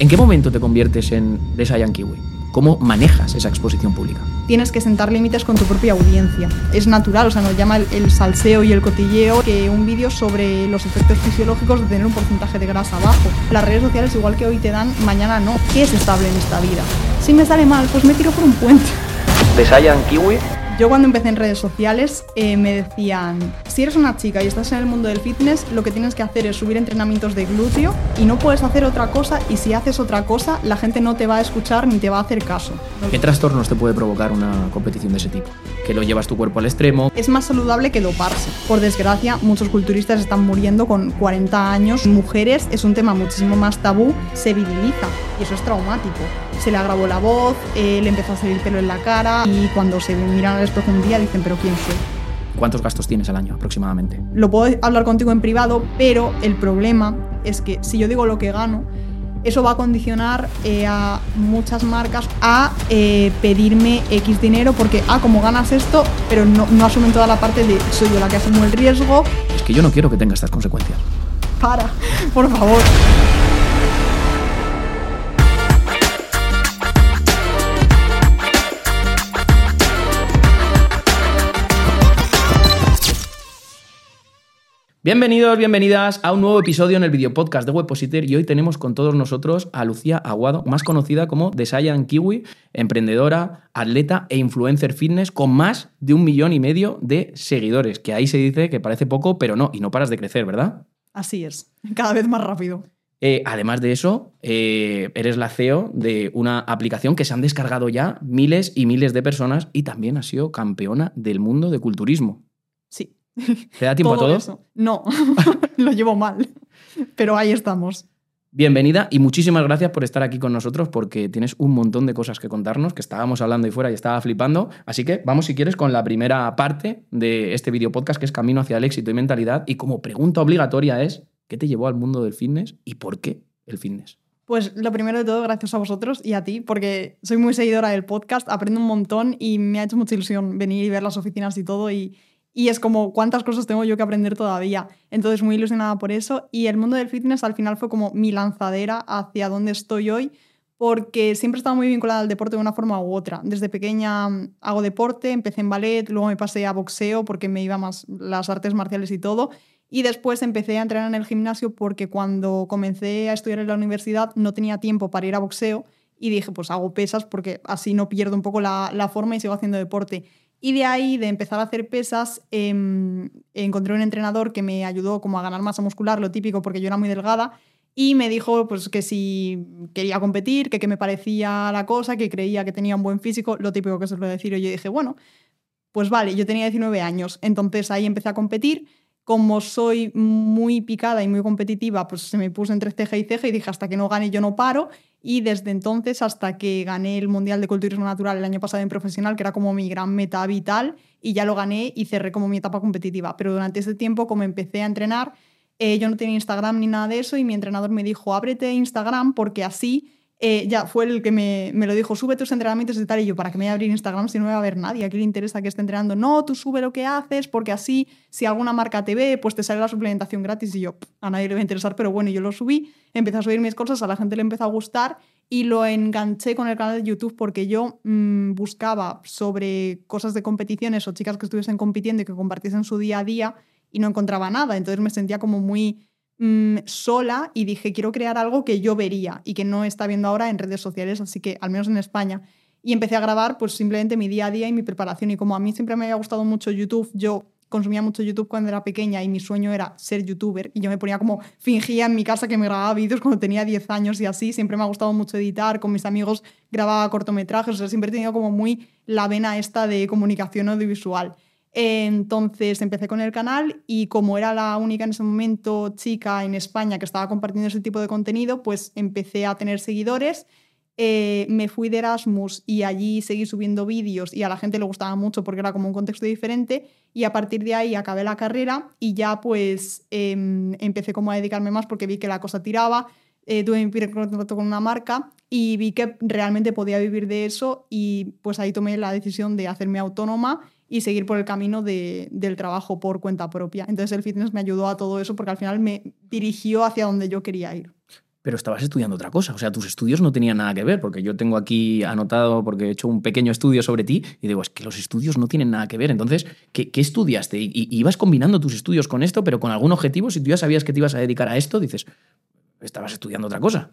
¿En qué momento te conviertes en Saiyan Kiwi? ¿Cómo manejas esa exposición pública? Tienes que sentar límites con tu propia audiencia. Es natural, o sea, nos llama el, el salseo y el cotilleo que un vídeo sobre los efectos fisiológicos de tener un porcentaje de grasa bajo. Las redes sociales, igual que hoy te dan, mañana no. ¿Qué es estable en esta vida? Si me sale mal, pues me tiro por un puente. The Saiyan Kiwi Yo cuando empecé en redes sociales eh, me decían, si eres una chica y estás en el mundo del fitness, lo que tienes que hacer es subir entrenamientos de glúteo y no puedes hacer otra cosa y si haces otra cosa la gente no te va a escuchar ni te va a hacer caso. ¿Qué trastornos te puede provocar una competición de ese tipo? Que lo llevas tu cuerpo al extremo. Es más saludable que doparse. Por desgracia, muchos culturistas están muriendo con 40 años. Mujeres es un tema muchísimo más tabú, se viriliza y eso es traumático. Se le agravó la voz, eh, le empezó a salir pelo en la cara y cuando se miran al espejo un día dicen, pero ¿quién soy? ¿Cuántos gastos tienes al año aproximadamente? Lo puedo hablar contigo en privado, pero el problema es que si yo digo lo que gano, eso va a condicionar eh, a muchas marcas a eh, pedirme X dinero porque, ah, como ganas esto, pero no, no asumen toda la parte de soy yo la que asumo el riesgo. Es que yo no quiero que tenga estas consecuencias. Para, por favor. Bienvenidos, bienvenidas a un nuevo episodio en el video podcast de Webpositor y hoy tenemos con todos nosotros a Lucía Aguado, más conocida como The Saiyan Kiwi, emprendedora, atleta e influencer fitness con más de un millón y medio de seguidores, que ahí se dice que parece poco, pero no, y no paras de crecer, ¿verdad? Así es, cada vez más rápido. Eh, además de eso, eh, eres la CEO de una aplicación que se han descargado ya miles y miles de personas y también has sido campeona del mundo de culturismo. ¿Te da tiempo a todo? eso. No, lo llevo mal, pero ahí estamos. Bienvenida y muchísimas gracias por estar aquí con nosotros porque tienes un montón de cosas que contarnos, que estábamos hablando ahí fuera y estaba flipando. Así que vamos, si quieres, con la primera parte de este video podcast que es Camino hacia el éxito y mentalidad. Y como pregunta obligatoria es, ¿qué te llevó al mundo del fitness y por qué el fitness? Pues lo primero de todo, gracias a vosotros y a ti, porque soy muy seguidora del podcast, aprendo un montón y me ha hecho mucha ilusión venir y ver las oficinas y todo y, y es como cuántas cosas tengo yo que aprender todavía. Entonces muy ilusionada por eso y el mundo del fitness al final fue como mi lanzadera hacia donde estoy hoy porque siempre he estado muy vinculada al deporte de una forma u otra. Desde pequeña mm, hago deporte, empecé en ballet, luego me pasé a boxeo porque me iba más las artes marciales y todo. Y después empecé a entrenar en el gimnasio porque cuando comencé a estudiar en la universidad no tenía tiempo para ir a boxeo y dije, pues hago pesas porque así no pierdo un poco la, la forma y sigo haciendo deporte. Y de ahí, de empezar a hacer pesas, eh, encontré un entrenador que me ayudó como a ganar masa muscular, lo típico, porque yo era muy delgada, y me dijo pues, que si quería competir, que qué me parecía la cosa, que creía que tenía un buen físico, lo típico que se suele decir. Y yo dije, bueno, pues vale, yo tenía 19 años, entonces ahí empecé a competir. Como soy muy picada y muy competitiva, pues se me puso entre ceja y ceja y dije, hasta que no gane yo no paro. Y desde entonces hasta que gané el Mundial de Culturismo Natural el año pasado en profesional, que era como mi gran meta vital, y ya lo gané y cerré como mi etapa competitiva. Pero durante ese tiempo, como empecé a entrenar, eh, yo no tenía Instagram ni nada de eso y mi entrenador me dijo, ábrete Instagram porque así eh, ya fue el que me, me, lo dijo, sube tus entrenamientos y tal, y yo, ¿para qué me voy a abrir Instagram si no me va a ver nadie? ¿A qué le interesa que esté entrenando? No, tú sube lo que haces, porque así, si alguna marca te ve, pues te sale la suplementación gratis, y yo, a nadie le va a interesar, pero bueno, yo lo subí, empecé a subir mis cosas, a la gente le empezó a gustar, y lo enganché con el canal de YouTube porque yo mmm, buscaba sobre cosas de competiciones o chicas que estuviesen compitiendo y que compartiesen su día a día, y no encontraba nada, entonces me sentía como muy mmm, sola y dije, quiero crear algo que yo vería y que no está viendo ahora en redes sociales, así que al menos en España. Y empecé a grabar pues simplemente mi día a día y mi preparación. Y como a mí siempre me había gustado mucho YouTube, yo consumía mucho YouTube cuando era pequeña y mi sueño era ser youtuber y yo me ponía como fingía en mi casa que me grababa vídeos cuando tenía 10 años y así, siempre me ha gustado mucho editar, con mis amigos grababa cortometrajes, o sea, siempre he tenido como muy la vena esta de comunicación audiovisual. Entonces empecé con el canal y como era la única en ese momento chica en España que estaba compartiendo ese tipo de contenido, pues empecé a tener seguidores. Eh, me fui de Erasmus y allí seguí subiendo vídeos y a la gente le gustaba mucho porque era como un contexto diferente y a partir de ahí acabé la carrera y ya pues eh, empecé como a dedicarme más porque vi que la cosa tiraba, eh, tuve mi primer contrato con una marca y vi que realmente podía vivir de eso y pues ahí tomé la decisión de hacerme autónoma y seguir por el camino de, del trabajo por cuenta propia. Entonces el fitness me ayudó a todo eso porque al final me dirigió hacia donde yo quería ir. pero estabas estudiando otra cosa. O sea, tus estudios no tenían nada que ver, porque yo tengo aquí anotado, porque he hecho un pequeño estudio sobre ti, y digo, es que los estudios no tienen nada que ver. Entonces, ¿qué, estudiaste? Y, y, ibas combinando tus estudios con esto, pero con algún objetivo. Si tú ya sabías que te ibas a dedicar a esto, dices, estabas estudiando otra cosa.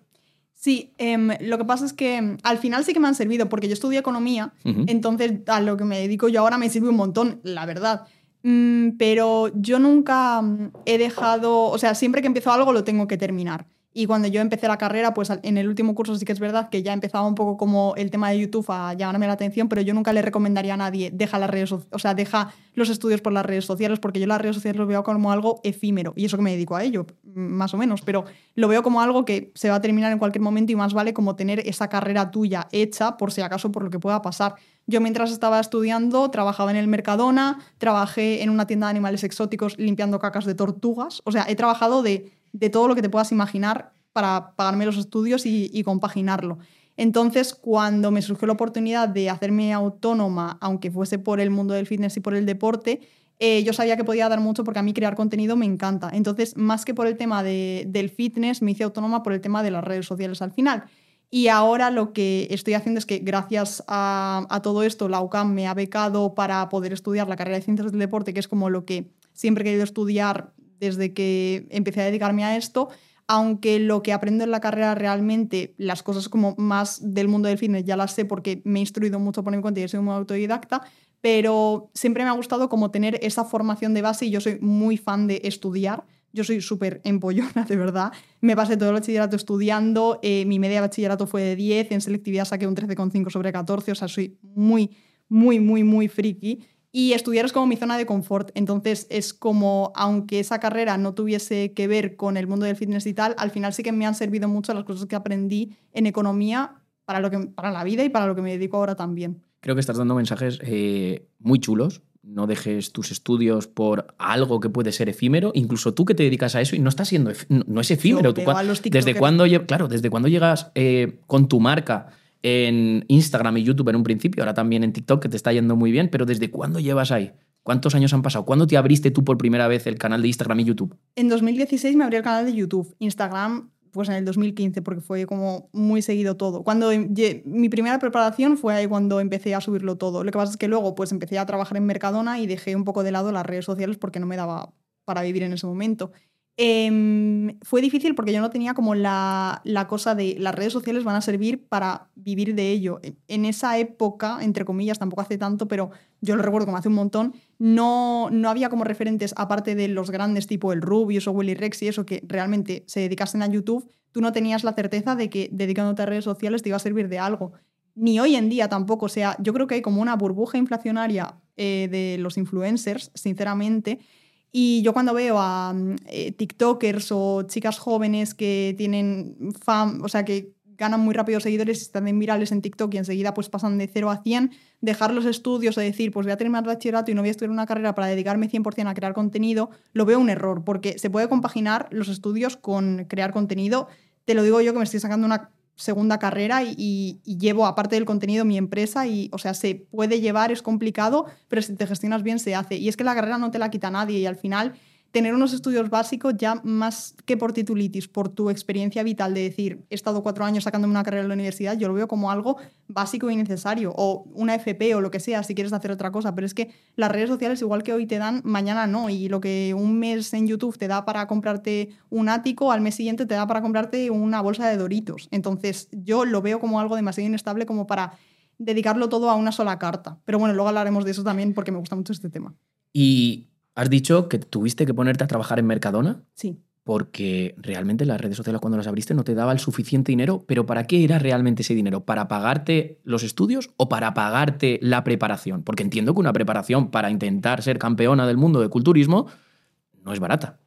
Sí, em, lo que pasa es que em, al final sí que me han servido, porque yo estudié economía, entonces a lo que me dedico yo ahora me sirve un montón, la verdad. Mm, pero yo nunca mm, he dejado, o sea, siempre que empiezo algo lo tengo que terminar. Y cuando yo empecé la carrera, pues en el último curso sí que es verdad que ya empezaba un poco como el tema de YouTube a llamarme la atención, pero yo nunca le recomendaría a nadie, deja las redes, o sea, deja los estudios por las redes sociales, porque yo las redes sociales lo veo como algo efímero, y eso que me dedico a ello, más o menos, pero lo veo como algo que se va a terminar en cualquier momento y más vale como tener esa carrera tuya hecha por si acaso por lo que pueda pasar. Yo mientras estaba estudiando trabajaba en el Mercadona, trabajé en una tienda de animales exóticos limpiando cacas de tortugas, o sea, he trabajado de de todo lo que te puedas imaginar para pagarme los estudios y, compaginarlo. Entonces, cuando me surgió la oportunidad de hacerme autónoma, aunque fuese por el mundo del fitness y por el deporte, eh, yo sabía que podía dar mucho porque a mí crear contenido me encanta. Entonces, más que por el tema del fitness, me hice autónoma por el tema de las redes sociales al final. Y ahora lo que estoy haciendo es que gracias a, a todo esto, la UCAM me ha becado para poder estudiar la carrera de ciencias del deporte, que es como lo que siempre he querido estudiar desde que empecé a dedicarme a esto, aunque lo que aprendo en la carrera realmente, las cosas como más del mundo del fitness ya las sé porque me he instruido mucho por mi cuenta y soy muy autodidacta, pero siempre me ha gustado como tener esa formación de base y yo soy muy fan de estudiar. Yo soy súper empollona, de verdad. Me pasé todo el bachillerato estudiando, eh, mi media de bachillerato fue de 10, en selectividad saqué un 13,5 sobre 14, o sea, soy muy, muy, muy, muy friki. Y estudiar es como mi zona de confort. Entonces es como, aunque esa carrera no tuviese que ver con el mundo del fitness y tal, al final sí que me han servido mucho las cosas que aprendí en economía para, lo que, para la vida y para lo que me dedico ahora también. Creo que estás dando mensajes eh, muy chulos. No dejes tus estudios por algo que puede ser efímero. Incluso tú que te dedicas a eso y no está siendo no, es efímero. desde cuando claro, desde cuando llegas eh, con tu marca en Instagram y YouTube en un principio, ahora también en TikTok, que te está yendo muy bien, pero ¿desde cuándo llevas ahí? ¿Cuántos años han pasado? ¿Cuándo te abriste tú por primera vez el canal de Instagram y YouTube? En 2016 me abrí el canal de YouTube. Instagram, pues en el 2015, porque fue como muy seguido todo. Cuando mi primera preparación fue ahí cuando empecé a subirlo todo. Lo que pasa es que luego pues empecé a trabajar en Mercadona y dejé un poco de lado las redes sociales porque no me daba para vivir en ese momento. Em, fue difícil porque yo no tenía como la, cosa de las redes sociales van a servir para vivir de ello. E, en esa época, entre comillas, tampoco hace tanto, pero yo lo recuerdo como hace un montón, no, no había como referentes, aparte de los grandes tipo el Rubius o Willy Rex y eso, que realmente se dedicasen a YouTube, tú no tenías la certeza de que dedicándote a redes sociales te iba a servir de algo. Ni hoy en día tampoco. O sea, yo creo que hay como una burbuja inflacionaria eh, de los influencers, sinceramente, y yo cuando veo a mm, eh, TikTokers o chicas jóvenes que tienen fam, o sea, que ganan muy rápido seguidores, están en virales en TikTok y enseguida pues pasan de 0 a 100, dejar los estudios o decir, pues voy a terminar bachillerato y no voy a estudiar una carrera para dedicarme 100% a crear contenido, lo veo un error, porque se puede compaginar los estudios con crear contenido. Te lo digo yo que me estoy sacando una segunda carrera y, llevo, aparte del contenido, mi empresa y, o sea, se puede llevar, es complicado, pero si te gestionas bien se hace. Y es que la carrera no te la quita nadie y al final tener unos estudios básicos ya más que por titulitis, por tu experiencia vital de decir, he estado cuatro años sacándome una carrera en la universidad, yo lo veo como algo básico y necesario, o una FP o lo que sea, si quieres hacer otra cosa, pero es que las redes sociales, igual que hoy te dan, mañana no, y lo que un mes en YouTube te da para comprarte un ático, al mes siguiente te da para comprarte una bolsa de doritos. Entonces yo lo veo como algo demasiado inestable como para dedicarlo todo a una sola carta. Pero bueno, luego hablaremos de eso también porque me gusta mucho este tema. Y Has dicho que tuviste que ponerte a trabajar en Mercadona. Sí. Porque realmente las redes sociales cuando las abriste no te daba el suficiente dinero, pero ¿para qué era realmente ese dinero? ¿Para pagarte los estudios o para pagarte la preparación? Porque entiendo que una preparación para intentar ser campeona del mundo de culturismo no es barata.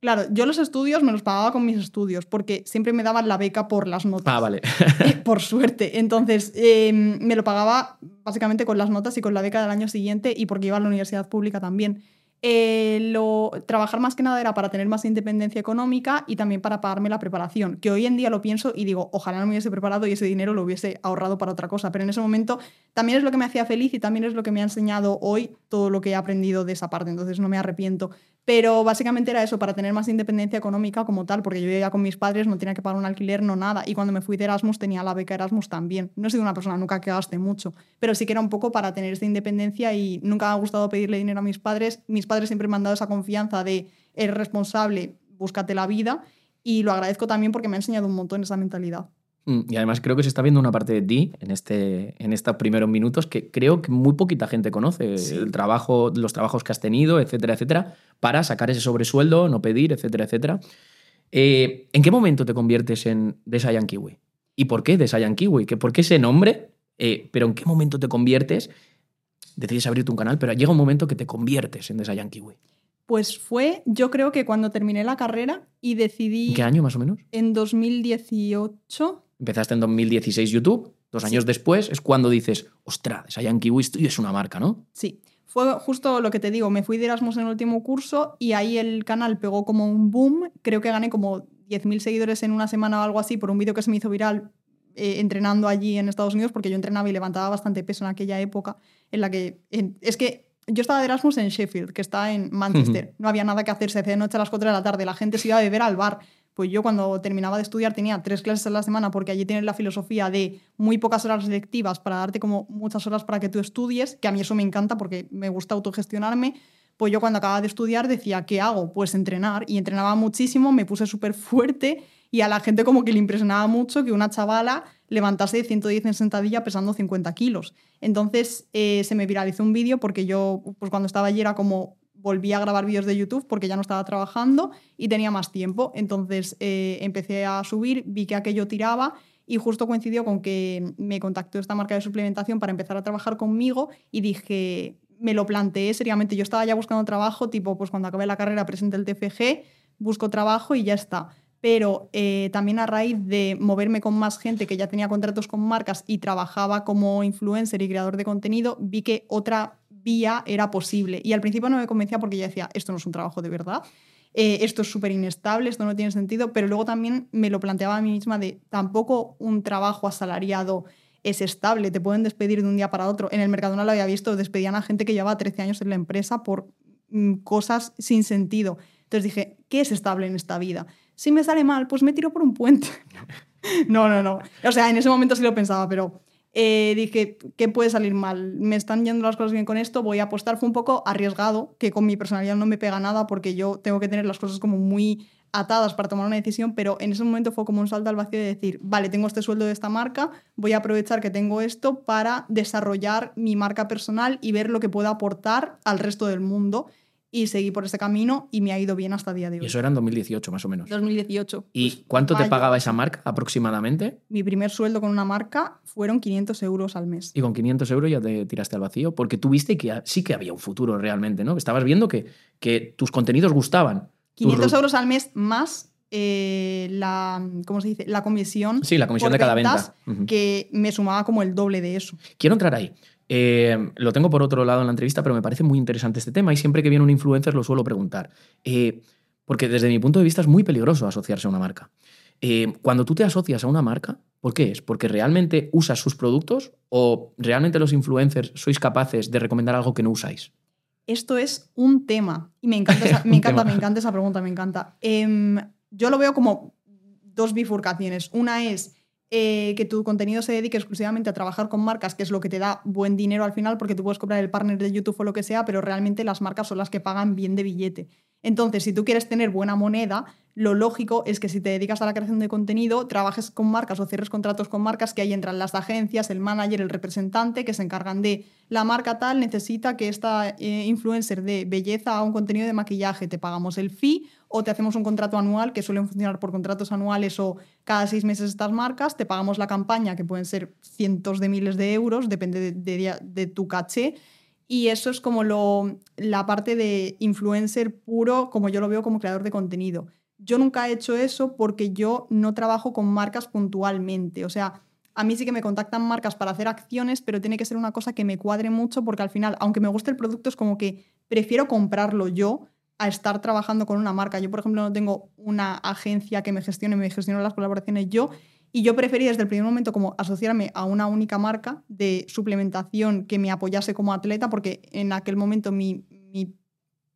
Claro, yo los estudios me los pagaba con mis estudios, porque siempre me daban la beca por las notas. Ah, vale. por suerte. Entonces, em, me lo pagaba básicamente con las notas y con la beca del año siguiente y porque iba a la universidad pública también. Eh, lo, trabajar más que nada era para tener más independencia económica y también para pagarme la preparación, que hoy en día lo pienso y digo, ojalá no me hubiese preparado y ese dinero lo hubiese ahorrado para otra cosa, pero en ese momento también es lo que me hacía feliz y también es lo que me ha enseñado hoy todo lo que he aprendido de esa parte, entonces no me arrepiento. Pero básicamente era eso, para tener más independencia económica como tal, porque yo vivía con mis padres, no tenía que pagar un alquiler, no nada. Y cuando me fui de Erasmus tenía la beca Erasmus también. No he sido una persona nunca que gaste mucho, pero sí que era un poco para tener esta independencia y nunca me ha gustado pedirle dinero a mis padres. Mis padres siempre me han dado esa confianza de eres responsable, búscate la vida. Y lo agradezco también porque me ha enseñado un montón esa mentalidad. Mm, y además creo que se está viendo una parte de ti en, este, en estos primeros minutos que creo que muy poquita gente conoce. El trabajo, los trabajos que has tenido, etcétera, etcétera, para sacar ese sobresueldo, no pedir, etcétera, etcétera. Eh, ¿En qué momento te conviertes en Desayan Kiwi? ¿Y por qué Desayan Kiwi? ¿Por qué ese nombre? Eh, ¿Pero en qué momento te conviertes? Decides abrirte un canal, pero llega un momento que te conviertes en Desayan Kiwi. Pues fue, yo creo que cuando terminé la carrera y decidí... ¿En qué año más o menos? En 2018 Empezaste en 2016 YouTube, dos años después es cuando dices, ostras, esa Yankee y es una marca, ¿no? Sí. Fue justo lo que te digo, me fui de Erasmus en el último curso y ahí el canal pegó como un boom. Creo que gané como 10.000 seguidores en una semana o algo así por un vídeo que se me hizo viral eh, entrenando allí en Estados Unidos, porque yo entrenaba y levantaba bastante peso en aquella época, en la que... es que yo estaba de Erasmus en Sheffield, que está en Manchester. No había nada que hacer, se hacía de noche a las 4 de la tarde, la gente se iba a beber al bar. Pues yo cuando terminaba de estudiar tenía tres clases a la semana porque allí tienes la filosofía de muy pocas horas lectivas para darte como muchas horas para que tú estudies, que a mí eso me encanta porque me gusta autogestionarme. Pues yo cuando acababa de estudiar decía, ¿qué hago? Pues entrenar. Y entrenaba muchísimo, me puse súper fuerte y a la gente como que le impresionaba mucho que una chavala levantase de 110 en sentadilla pesando 50 kilos. Entonces eh, se me viralizó un vídeo porque yo, pues cuando estaba allí era como volví a grabar vídeos de YouTube porque ya no estaba trabajando y tenía más tiempo. Entonces eh, empecé a subir, vi que aquello tiraba y justo coincidió con que me contactó esta marca de suplementación para empezar a trabajar conmigo y dije, me lo planteé seriamente. Yo estaba ya buscando trabajo, tipo, pues cuando acabé la carrera presente el TFG, busco trabajo y ya está. Pero eh, también a raíz de moverme con más gente que ya tenía contratos con marcas y trabajaba como influencer y creador de contenido, vi que otra era posible. Y al principio no me convencía porque yo decía, esto no es un trabajo de verdad, eh, esto es súper inestable, esto no tiene sentido, pero luego también me lo planteaba a mí misma de tampoco un trabajo asalariado es estable, te pueden despedir de un día para otro. En el mercado no lo había visto, despedían a gente que llevaba 13 años en la empresa por mm, cosas sin sentido. Entonces dije, ¿qué es estable en esta vida? Si me sale mal, pues me tiro por un puente. no, no, no. O sea, en ese momento sí lo pensaba, pero eh, dije, ¿qué puede salir mal? Me están yendo las cosas bien con esto, voy a apostar. Fue un poco arriesgado, que con mi personalidad no me pega nada porque yo tengo que tener las cosas como muy atadas para tomar una decisión, pero en ese momento fue como un salto al vacío de decir, vale, tengo este sueldo de esta marca, voy a aprovechar que tengo esto para desarrollar mi marca personal y ver lo que puedo aportar al resto del mundo y seguí por ese camino y me ha ido bien hasta el día de hoy. Y eso era en 2018 más o menos. 2018. ¿Y pues, cuánto te pagaba esa marca aproximadamente? Mi primer sueldo con una marca fueron 500 euros al mes. Y con 500 euros ya te tiraste al vacío porque tú viste que sí que había un futuro realmente, ¿no? Estabas viendo que, que tus contenidos gustaban. 500 euros al mes más eh, la, ¿cómo se dice? La comisión. Sí, la comisión de cada venta. Que me sumaba como el doble de eso. Quiero entrar ahí. Eh, lo tengo por otro lado en la entrevista, pero me parece muy interesante este tema y siempre que viene un influencer lo suelo preguntar. Eh, porque desde mi punto de vista es muy peligroso asociarse a una marca. Eh, cuando tú te asocias a una marca, ¿por qué es? ¿Porque realmente usas sus productos o realmente los influencers sois capaces de recomendar algo que no usáis? Esto es un tema y me encanta esa, me encanta, me encanta esa pregunta, me encanta. Em, yo lo veo como dos bifurcaciones. Una es eh, que tu contenido se dedique exclusivamente a trabajar con marcas, que es lo que te da buen dinero al final, porque tú puedes cobrar el partner de YouTube o lo que sea, pero realmente las marcas son las que pagan bien de billete. Entonces, si tú quieres tener buena moneda, lo lógico es que si te dedicas a la creación de contenido, trabajes con marcas o cierres contratos con marcas que ahí entran las agencias, el manager, el representante, que se encargan de la marca tal, necesita que esta eh, influencer de belleza haga un contenido de maquillaje, te pagamos el fee o te hacemos un contrato anual, que suelen funcionar por contratos anuales o cada seis meses estas marcas, te pagamos la campaña, que pueden ser cientos de miles de euros, depende de, tu caché. Y eso es como lo, la parte de influencer puro, como yo lo veo como creador de contenido. Yo nunca he hecho eso porque yo no trabajo con marcas puntualmente. O sea, a mí sí que me contactan marcas para hacer acciones, pero tiene que ser una cosa que me cuadre mucho porque al final, aunque me guste el producto, es como que prefiero comprarlo yo a estar trabajando con una marca. Yo, por ejemplo, no tengo una agencia que me gestione, me gestiono las colaboraciones yo. Y yo preferí desde el primer momento como asociarme a una única marca de suplementación que me apoyase como atleta, porque en aquel momento mi, mi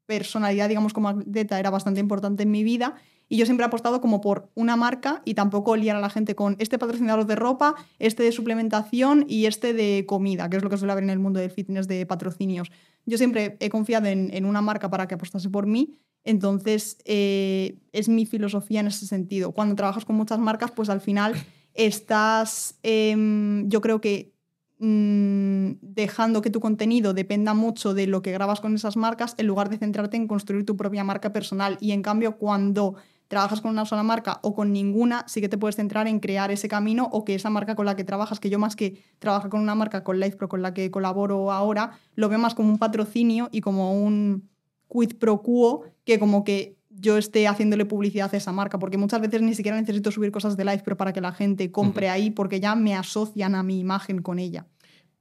personalidad, digamos, como atleta era bastante importante en mi vida. Y yo siempre he apostado como por una marca y tampoco liar a la gente con este patrocinador de ropa, este de suplementación y este de comida, que es lo que suele haber en el mundo del fitness de patrocinios. Yo siempre he confiado en, una marca para que apostase por mí, entonces eh, es mi filosofía en ese sentido. Cuando trabajas con muchas marcas, pues al final estás, em, yo creo que Mm, dejando que tu contenido dependa mucho de lo que grabas con esas marcas en lugar de centrarte en construir tu propia marca personal. Y en cambio, cuando trabajas con una sola marca o con ninguna, sí que te puedes centrar en crear ese camino o que esa marca con la que trabajas, que yo más que trabajar con una marca, con LifePro, con la que colaboro ahora, lo veo más como un patrocinio y como un quid pro quo que como que yo esté haciéndole publicidad a esa marca, porque muchas veces ni siquiera necesito subir cosas de live, pero para que la gente compre ahí, porque ya me asocian a mi imagen con ella.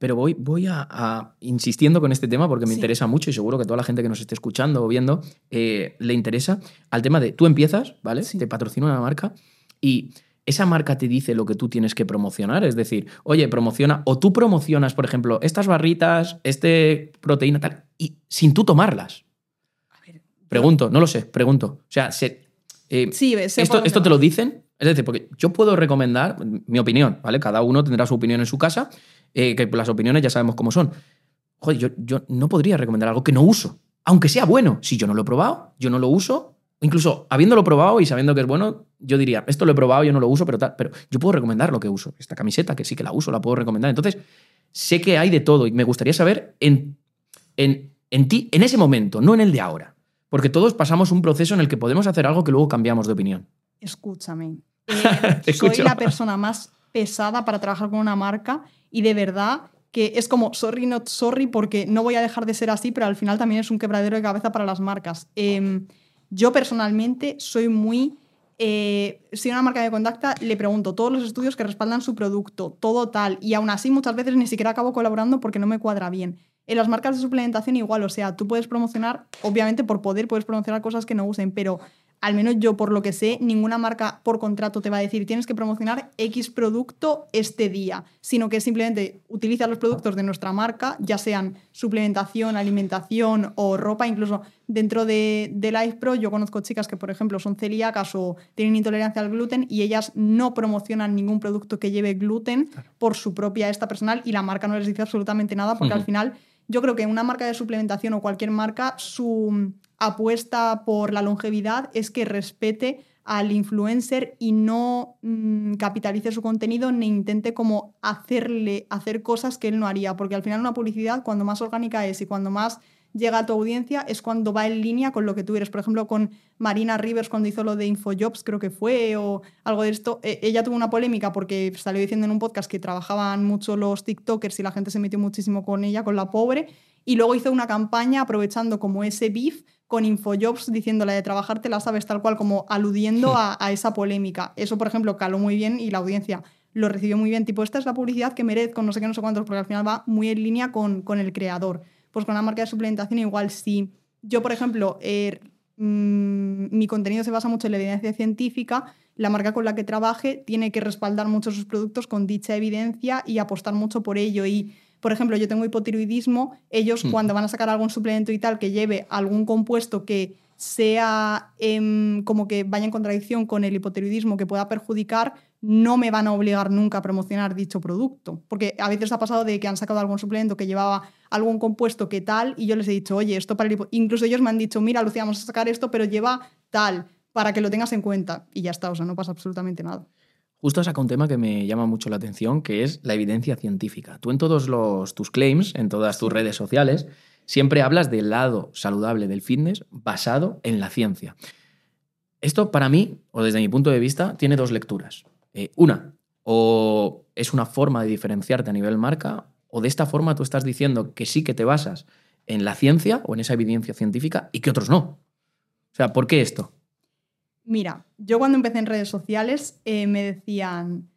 Pero voy, voy a, insistiendo con este tema porque me interesa mucho y seguro que toda la gente que nos esté escuchando o viendo eh, le interesa al tema de tú empiezas, ¿vale? Te patrocina una marca y esa marca te dice lo que tú tienes que promocionar. Es decir, oye, promociona, o tú promocionas, por ejemplo, estas barritas, este proteína, tal, y sin tú tomarlas. Pregunto, no lo sé, pregunto. O sea, se, eh, sí, esto, esto te lo dicen. Es decir, porque yo puedo recomendar mi opinión, ¿vale? Cada uno tendrá su opinión en su casa, eh, que las opiniones ya sabemos cómo son. Joder, yo, yo no podría recomendar algo que no uso, aunque sea bueno. Si yo no lo he probado, yo no lo uso, incluso habiéndolo probado y sabiendo que es bueno, yo diría, esto lo he probado, yo no lo uso, pero tal, pero yo puedo recomendar lo que uso. Esta camiseta, que sí que la uso, la puedo recomendar. Entonces, sé que hay de todo y me gustaría saber en, en, en ti, en ese momento, no en el de ahora. Porque todos pasamos un proceso en el que podemos hacer algo que luego cambiamos de opinión. Escúchame. Eh, soy la persona más pesada para trabajar con una marca y de verdad que es como sorry not sorry porque no voy a dejar de ser así, pero al final también es un quebradero de cabeza para las marcas. Em, yo personalmente soy muy... Eh, si una marca me contacta, le pregunto todos los estudios que respaldan su producto, todo tal, y aún así muchas veces ni siquiera acabo colaborando porque no me cuadra bien. En las marcas de suplementación igual, o sea, tú puedes promocionar, obviamente por poder puedes promocionar cosas que no usen, pero al menos yo por lo que sé, ninguna marca por contrato te va a decir tienes que promocionar X producto este día, sino que simplemente utiliza los productos de nuestra marca, ya sean suplementación, alimentación o ropa, incluso dentro de, de Life Pro yo conozco chicas que por ejemplo son celíacas o tienen intolerancia al gluten y ellas no promocionan ningún producto que lleve gluten por su propia esta personal y la marca no les dice absolutamente nada porque al final yo creo que una marca de suplementación o cualquier marca, su apuesta por la longevidad es que respete al influencer y no mm, capitalice su contenido ni intente como hacerle hacer cosas que él no haría, porque al final una publicidad cuando más orgánica es y cuando más llega a tu audiencia es cuando va en línea con lo que tú eres. Por ejemplo, con Marina Rivers cuando hizo lo de Infojobs, creo que fue, o algo de esto, e, ella tuvo una polémica porque salió diciendo en un podcast que trabajaban mucho los TikTokers y la gente se metió muchísimo con ella, con la pobre, y luego hizo una campaña aprovechando como ese beef con Infojobs diciéndole de trabajar te la sabes tal cual, como aludiendo a, esa polémica. Eso, por ejemplo, caló muy bien y la audiencia lo recibió muy bien. Tipo, esta es la publicidad que merezco, no sé qué, no sé cuántos, porque al final va muy en línea con, con el creador. Pues con una marca de suplementación igual si yo, por ejemplo, er, mm, mi contenido se basa mucho en la evidencia científica, la marca con la que trabaje tiene que respaldar mucho sus productos con dicha evidencia y apostar mucho por ello. Y por ejemplo, yo tengo hipotiroidismo, ellos hmm. cuando van a sacar algún suplemento y tal que lleve algún compuesto que sea em, como que vaya en contradicción con el hipotiroidismo que pueda perjudicar, no me van a obligar nunca a promocionar dicho producto. Porque a veces ha pasado de que han sacado algún suplemento que llevaba algún compuesto que tal y yo les he dicho, oye, esto para el Incluso ellos me han dicho, mira, Lucía, vamos a sacar esto, pero lleva tal, para que lo tengas en cuenta. Y ya está, o sea, no pasa absolutamente nada. Justo saca un tema que me llama mucho la atención, que es la evidencia científica. Tú en todos los, tus claims, en todas tus redes sociales, siempre hablas del lado saludable del fitness basado en la ciencia. Esto para mí, o desde mi punto de vista, tiene dos lecturas. Eh, una, o es una forma de diferenciarte a nivel marca, o de esta forma tú estás diciendo que sí que te basas en la ciencia o en esa evidencia científica y que otros no. O sea, ¿por qué esto? Mira, yo cuando empecé en redes sociales eh, me decían,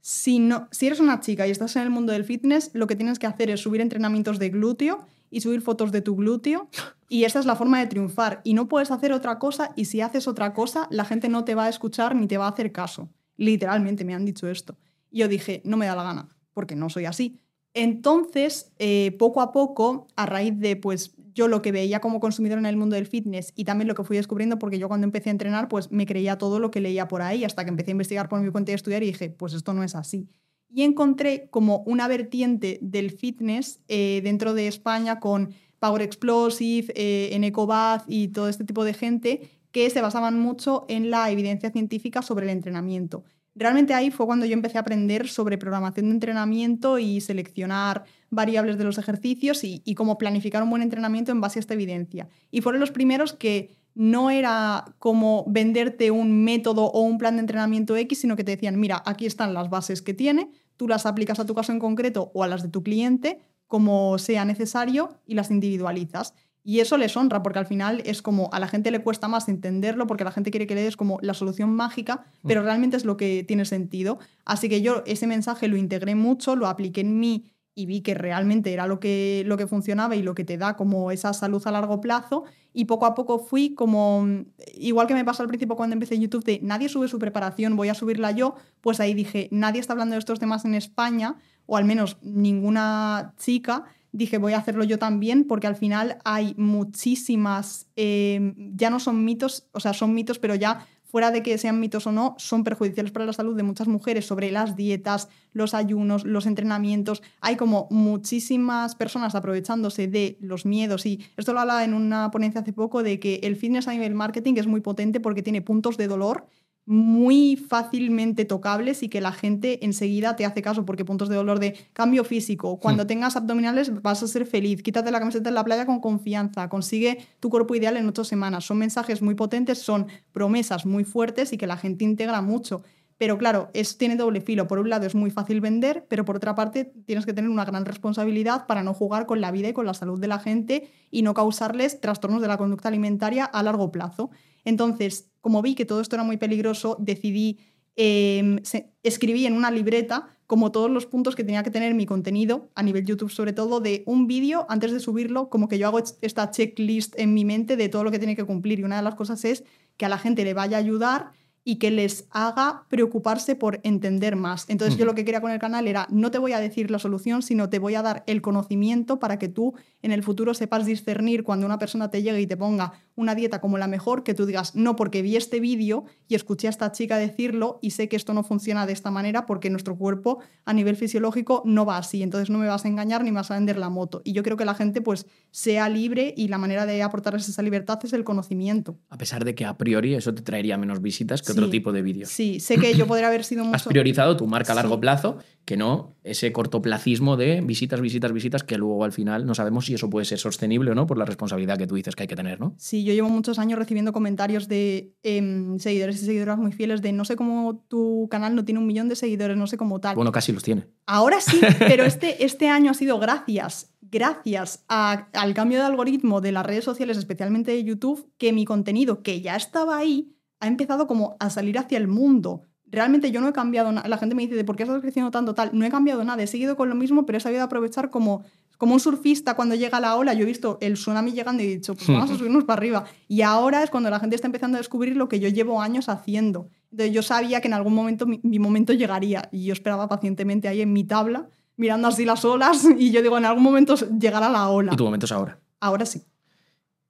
si, no, si eres una chica y estás en el mundo del fitness, lo que tienes que hacer es subir entrenamientos de glúteo y subir fotos de tu glúteo y esa es la forma de triunfar y no puedes hacer otra cosa y si haces otra cosa la gente no te va a escuchar ni te va a hacer caso. Literalmente me han dicho esto. Y yo dije, no me da la gana, porque no soy así. Entonces, eh, poco a poco, a raíz de pues yo lo que veía como consumidor en el mundo del fitness y también lo que fui descubriendo, porque yo cuando empecé a entrenar, pues me creía todo lo que leía por ahí, hasta que empecé a investigar por mi cuenta y estudiar y dije, pues esto no es así. Y encontré como una vertiente del fitness eh, dentro de España con Power Explosive, eh, en EcoBath y todo este tipo de gente que se basaban mucho en la evidencia científica sobre el entrenamiento. Realmente ahí fue cuando yo empecé a aprender sobre programación de entrenamiento y seleccionar variables de los ejercicios y, cómo planificar un buen entrenamiento en base a esta evidencia. Y fueron los primeros que no era como venderte un método o un plan de entrenamiento X, sino que te decían, mira, aquí están las bases que tiene, tú las aplicas a tu caso en concreto o a las de tu cliente, como sea necesario, y las individualizas. Y eso les honra, porque al final es como a la gente le cuesta más entenderlo, porque la gente quiere que le des como la solución mágica, mm. pero realmente es lo que tiene sentido. Así que yo ese mensaje lo integré mucho, lo apliqué en mí y vi que realmente era lo que, lo que funcionaba y lo que te da como esa salud a largo plazo. Y poco a poco fui como, igual que me pasó al principio cuando empecé YouTube, de nadie sube su preparación, voy a subirla yo, pues ahí dije, nadie está hablando de estos temas en España, o al menos ninguna chica dije voy a hacerlo yo también porque al final hay muchísimas, eh, ya no son mitos, o sea, son mitos, pero ya fuera de que sean mitos o no, son perjudiciales para la salud de muchas mujeres sobre las dietas, los ayunos, los entrenamientos. Hay como muchísimas personas aprovechándose de los miedos y esto lo hablaba en una ponencia hace poco de que el fitness a nivel marketing es muy potente porque tiene puntos de dolor muy fácilmente tocables y que la gente enseguida te hace caso porque puntos de dolor de cambio físico, cuando hmm. tengas abdominales vas a ser feliz, quítate la camiseta en la playa con confianza, consigue tu cuerpo ideal en ocho semanas. Son mensajes muy potentes, son promesas muy fuertes y que la gente integra mucho. Pero claro, eso tiene doble filo. Por un lado es muy fácil vender, pero por otra parte tienes que tener una gran responsabilidad para no jugar con la vida y con la salud de la gente y no causarles trastornos de la conducta alimentaria a largo plazo. Entonces, como vi que todo esto era muy peligroso, decidí, eh, escribí en una libreta como todos los puntos que tenía que tener mi contenido, a nivel YouTube sobre todo, de un vídeo, antes de subirlo, como que yo hago esta checklist en mi mente de todo lo que tiene que cumplir. Y una de las cosas es que a la gente le vaya a ayudar y que les haga preocuparse por entender más. Entonces yo lo que quería con el canal era, no te voy a decir la solución, sino te voy a dar el conocimiento para que tú en el futuro sepas discernir cuando una persona te llegue y te ponga una dieta como la mejor, que tú digas, no, porque vi este vídeo y escuché a esta chica decirlo y sé que esto no funciona de esta manera porque nuestro cuerpo a nivel fisiológico no va así, entonces no me vas a engañar ni me vas a vender la moto. Y yo creo que la gente pues sea libre y la manera de aportarles esa libertad es el conocimiento. A pesar de que a priori eso te traería menos visitas que otro tipo de vídeos. Sí, sé que yo podría haber sido mucho... Has priorizado tu marca a largo plazo, que no ese cortoplacismo de visitas, visitas, visitas, que luego al final no sabemos si eso puede ser sostenible o no por la responsabilidad que tú dices que hay que tener, ¿no? Sí, yo llevo muchos años recibiendo comentarios de em, seguidores y seguidoras muy fieles de no sé cómo tu canal no tiene un millón de seguidores, no sé cómo tal. Bueno, casi los tiene. Ahora sí, pero este, este año ha sido gracias gracias al cambio de algoritmo de las redes sociales, especialmente de YouTube, que mi contenido, que ya estaba ahí, ha empezado como a salir hacia el mundo. Realmente yo no he cambiado nada. La gente me dice, ¿de por qué estás creciendo tanto tal? No he cambiado nada, he seguido con lo mismo, pero he sabido aprovechar como, como un surfista cuando llega la ola. Yo he visto el tsunami llegando y he dicho, pues vamos a subirnos para arriba. Y ahora es cuando la gente está empezando a descubrir lo que yo llevo años haciendo. Entonces yo sabía que en algún momento mi, mi momento llegaría y yo esperaba pacientemente ahí en mi tabla, mirando así las olas y yo digo, en algún momento llegará la ola. ¿Y tu momento es ahora? Ahora sí.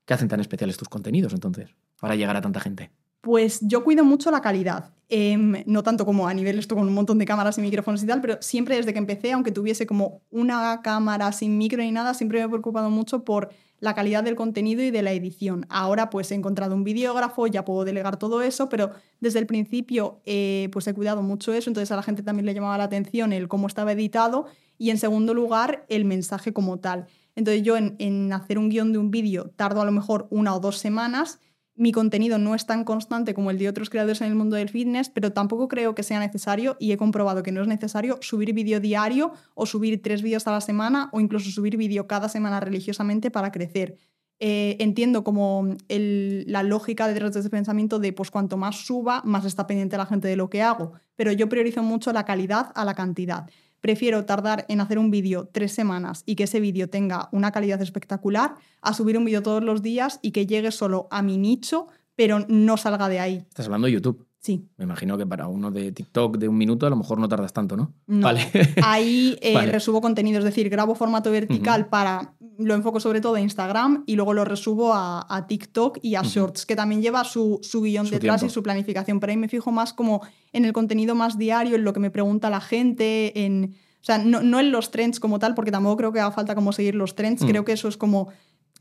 ¿Qué hacen tan especiales tus contenidos entonces para llegar a tanta gente? Pues yo cuido mucho la calidad. Em, no tanto como a nivel esto con un montón de cámaras y micrófonos y tal, pero siempre desde que empecé, aunque tuviese como una cámara sin micro ni nada, siempre me he preocupado mucho por la calidad del contenido y de la edición. Ahora pues he encontrado un videógrafo, ya puedo delegar todo eso, pero desde el principio eh, pues he cuidado mucho eso, entonces a la gente también le llamaba la atención el cómo estaba editado y en segundo lugar el mensaje como tal. Entonces yo en, en hacer un guion de un vídeo tardo a lo mejor una o dos semanas mi contenido no es tan constante como el de otros creadores en el mundo del fitness, pero tampoco creo que sea necesario y he comprobado que no es necesario subir vídeo diario o subir tres vídeos a la semana o incluso subir vídeo cada semana religiosamente para crecer. Eh, entiendo como la lógica detrás de pensamiento de pues cuanto más suba, más está pendiente la gente de lo que hago, pero yo priorizo mucho la calidad a la cantidad prefiero tardar en hacer un vídeo tres semanas y que ese vídeo tenga una calidad espectacular a subir un vídeo todos los días y que llegue solo a mi nicho, pero no salga de ahí. Estás hablando de YouTube. Sí. Me imagino que para uno de TikTok de un minuto a lo mejor no tardas tanto, ¿no? No. Vale. Ahí eh, Vale. resubo contenido, es decir, grabo formato vertical para. Lo enfoco sobre todo a Instagram y luego lo resubo a, a TikTok y a. Shorts, que también lleva su, su guion Su detrás tiempo. y su planificación. Pero ahí me fijo más como en el contenido más diario, en lo que me pregunta la gente, en. O sea, no, no en los trends como tal, porque tampoco creo que haga falta como seguir los trends. Mm. Creo que eso es como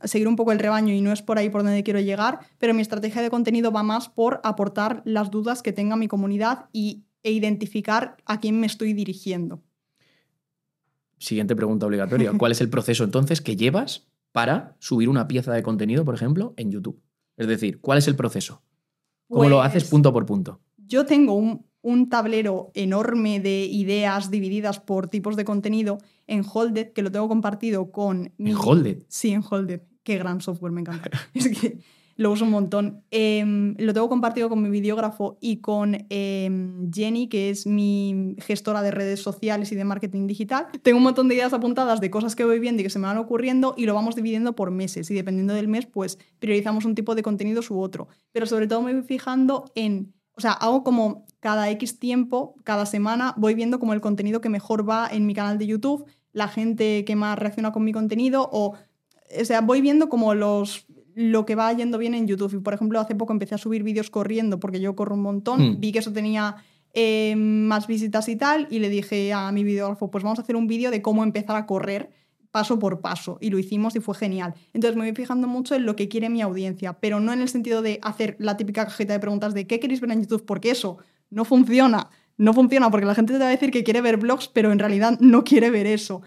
seguir un poco el rebaño y no es por ahí por donde quiero llegar, pero mi estrategia de contenido va más por aportar las dudas que tenga mi comunidad y, e identificar a quién me estoy dirigiendo. Siguiente pregunta obligatoria. ¿Cuál es el proceso entonces que llevas para subir una pieza de contenido, por ejemplo, en YouTube? Es decir, ¿cuál es el proceso? ¿Cómo lo haces Pues, punto por punto? Yo tengo un, un tablero enorme de ideas divididas por tipos de contenido en Holded, que lo tengo compartido con... mi- En Holded. Sí, en Holded. Qué gran software, me encanta. es que lo uso un montón. Em, lo tengo compartido con mi videógrafo y con em, Jenny, que es mi gestora de redes sociales y de marketing digital. Tengo un montón de ideas apuntadas de cosas que voy viendo y que se me van ocurriendo y lo vamos dividiendo por meses. Y dependiendo del mes, pues priorizamos un tipo de contenidos u otro. Pero sobre todo me voy fijando en... O sea, hago como cada X tiempo, cada semana, voy viendo como el contenido que mejor va en mi canal de YouTube, la gente que más reacciona con mi contenido o o sea, voy viendo como los lo que va yendo bien en YouTube. Y por ejemplo, hace poco empecé a subir vídeos corriendo porque yo corro un montón. Mm. Vi que eso tenía eh, más visitas y tal. Y le dije a mi videógrafo, pues vamos a hacer un vídeo de cómo empezar a correr paso por paso. Y lo hicimos y fue genial. Entonces me voy fijando mucho en lo que quiere mi audiencia, pero no en el sentido de hacer la típica cajita de preguntas de qué queréis ver en YouTube, porque eso no funciona. No funciona porque la gente te va a decir que quiere ver blogs, pero en realidad no quiere ver eso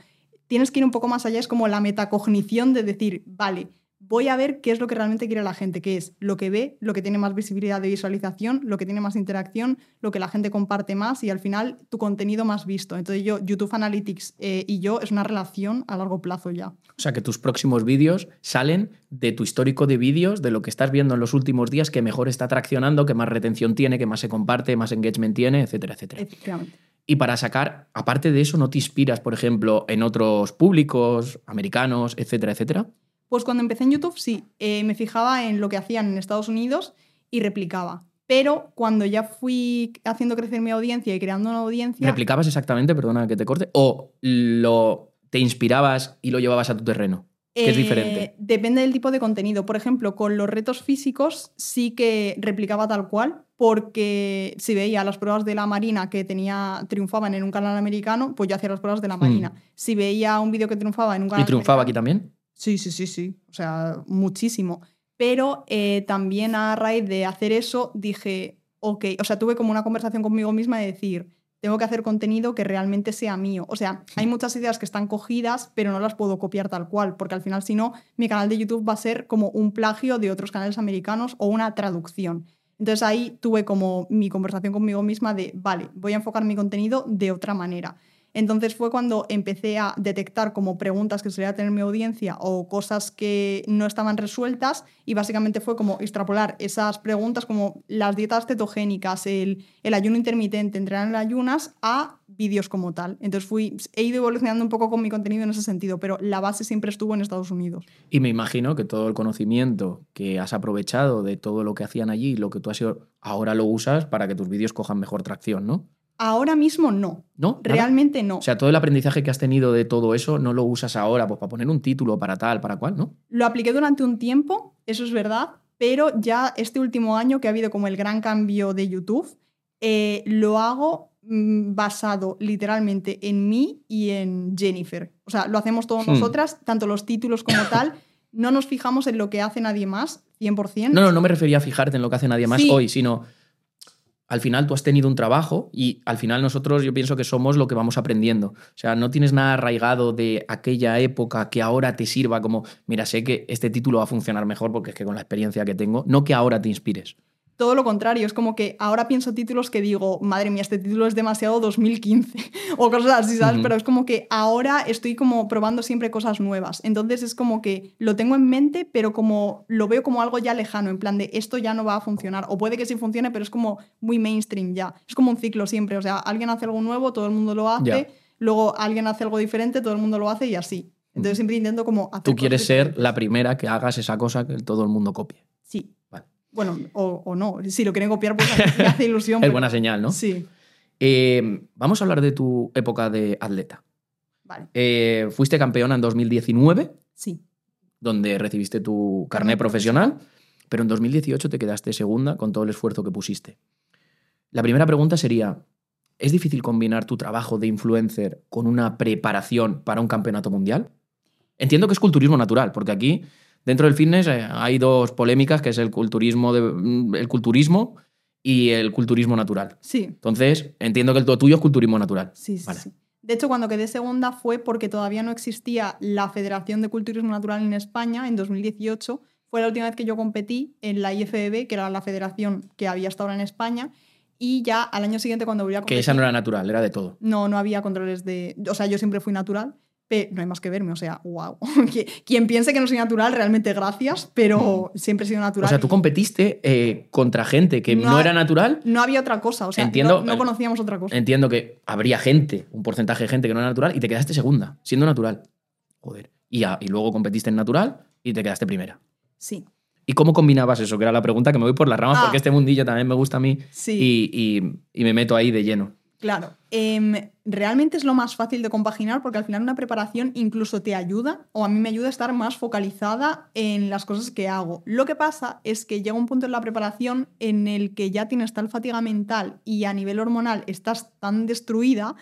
tienes que ir un poco más allá, es como la metacognición de decir, vale, voy a ver qué es lo que realmente quiere la gente, que es lo que ve, lo que tiene más visibilidad de visualización, lo que tiene más interacción, lo que la gente comparte más y al final tu contenido más visto. Entonces yo, YouTube Analytics eh, y yo es una relación a largo plazo ya. O sea, que tus próximos vídeos salen de tu histórico de vídeos, de lo que estás viendo en los últimos días, que mejor está traccionando, que más retención tiene, que más se comparte, más engagement tiene, etcétera, etcétera. Efectivamente. Y para sacar, aparte de eso, ¿no te inspiras, por ejemplo, en otros públicos, americanos, etcétera, etcétera? Pues cuando empecé en YouTube, sí, eh, me fijaba en lo que hacían en Estados Unidos y replicaba. Pero cuando ya fui haciendo crecer mi audiencia y creando una audiencia... ¿Replicabas exactamente, perdona que te corte? ¿O lo, te inspirabas y lo llevabas a tu terreno? Que es Eh, diferente. Depende del tipo de contenido. Por ejemplo, con los retos físicos sí que replicaba tal cual, porque si veía las pruebas de la Marina que tenía triunfaban en un canal americano, pues yo hacía las pruebas de la Marina. Si veía un vídeo que triunfaba en un canal. ¿Y triunfaba aquí también? Sí, sí, sí, sí. O sea, muchísimo. Pero eh, también a raíz de hacer eso dije, ok, o sea, tuve como una conversación conmigo misma de decir, tengo que hacer contenido que realmente sea mío. O sea, hay muchas ideas que están cogidas, pero no las puedo copiar tal cual, porque al final, si no, mi canal de YouTube va a ser como un plagio de otros canales americanos o una traducción. Entonces ahí tuve como mi conversación conmigo misma de, vale, voy a enfocar mi contenido de otra manera. Entonces fue cuando empecé a detectar como preguntas que solía tener mi audiencia o cosas que no estaban resueltas y básicamente fue como extrapolar esas preguntas como las dietas cetogénicas, el, ayuno intermitente, entrenar en ayunas a vídeos como tal. Entonces fui, he ido evolucionando un poco con mi contenido en ese sentido, pero la base siempre estuvo en Estados Unidos. Y me imagino que todo el conocimiento que has aprovechado de todo lo que hacían allí, lo que tú has ido, ahora lo usas para que tus vídeos cojan mejor tracción, ¿no? Ahora mismo no, ¿No? ¿Nada? realmente no. O sea, todo el aprendizaje que has tenido de todo eso no lo usas ahora pues, para poner un título, para tal, para cual, ¿no? Lo apliqué durante un tiempo, eso es verdad, pero ya este último año que ha habido como el gran cambio de YouTube, eh, lo hago mm, basado literalmente en mí y en Jennifer. O sea, lo hacemos todos Hmm. nosotras, tanto los títulos como tal. No nos fijamos en lo que hace nadie más, 100%. No, no, no me refería a fijarte en lo que hace nadie más Sí. hoy, sino al final tú has tenido un trabajo y al final nosotros yo pienso que somos lo que vamos aprendiendo. O sea, no tienes nada arraigado de aquella época que ahora te sirva como, mira, sé que este título va a funcionar mejor porque es que con la experiencia que tengo, no que ahora te inspires. Todo lo contrario, es como que ahora pienso títulos que digo, madre mía, este título es demasiado 2015 o cosas así, ¿sabes? Pero es como que ahora estoy como probando siempre cosas nuevas. Entonces es como que lo tengo en mente, pero como lo veo como algo ya lejano, en plan de esto ya no va a funcionar. O puede que sí funcione, pero es como muy mainstream ya. Es como un ciclo siempre. O sea, alguien hace algo nuevo, todo el mundo lo hace. Luego alguien hace algo diferente, todo el mundo lo hace y así. Entonces siempre intento como hacer Tú quieres ser la primera que hagas esa cosa que todo el mundo copie. Bueno, o, o no. Si lo quieren copiar, pues hace ilusión. Es pero- buena señal, ¿no? Sí, Eh, vamos a hablar de tu época de atleta. vale. Eh, fuiste campeona en 2019, Sí. donde recibiste tu Carnet profesional, pero en 2018 te quedaste segunda con todo el esfuerzo que pusiste. La primera pregunta sería, ¿es difícil combinar tu trabajo de influencer con una preparación para un campeonato mundial? Entiendo que es culturismo natural, porque aquí dentro del fitness eh, hay dos polémicas, que es el culturismo, de- el culturismo y el culturismo natural. Sí, Entonces, entiendo que el tuyo es culturismo natural. Sí, sí, Vale. sí. De hecho, cuando quedé segunda fue porque todavía no existía la Federación de Culturismo Natural en España en 2018. Fue la última vez que yo competí en la IFBB, que era la federación que había hasta ahora en España. Y ya al año siguiente, cuando volví a competir. Que esa no era natural, era de todo. No, no había controles de. O sea, yo siempre fui natural, pero no hay más que verme. O sea, wow. Quien piense que no soy natural, realmente gracias, pero siempre he sido natural. O sea, tú competiste eh, contra gente que no, No- era natural. No había otra cosa. O sea, Entiendo- no, no conocíamos otra cosa. Entiendo que habría gente, un porcentaje de gente que no era natural, y te quedaste segunda, siendo natural. Joder. Y, y luego competiste en natural y te quedaste primera. Sí. ¿Y cómo combinabas eso? Que era la pregunta que me voy por las ramas, Ah. porque este mundillo también me gusta a mí Sí. y, y- y me meto ahí de lleno. Claro, em, realmente es lo más fácil de compaginar porque al final una preparación incluso te ayuda o a mí me ayuda a estar más focalizada en las cosas que hago. Lo que pasa es que llega un punto en la preparación en el que ya tienes tal fatiga mental y a nivel hormonal estás tan destruida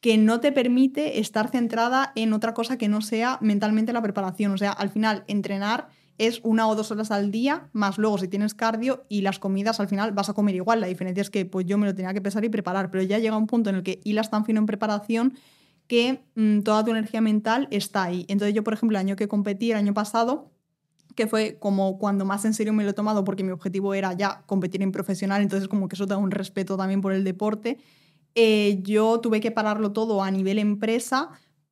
que no te permite estar centrada en otra cosa que no sea mentalmente la preparación. O sea, al final entrenar es una o dos horas al día, más luego si tienes cardio y las comidas al final vas a comer igual. La diferencia es que pues yo me lo tenía que pesar y preparar, pero ya llega un punto en el que hilas tan fino en preparación que mm, toda tu energía mental está ahí. Entonces yo, por ejemplo, el año que competí, el año pasado, que fue como cuando más en serio me lo he tomado porque mi objetivo era ya competir en profesional, entonces como que eso te da un respeto también por el deporte, eh, yo tuve que pararlo todo a nivel empresa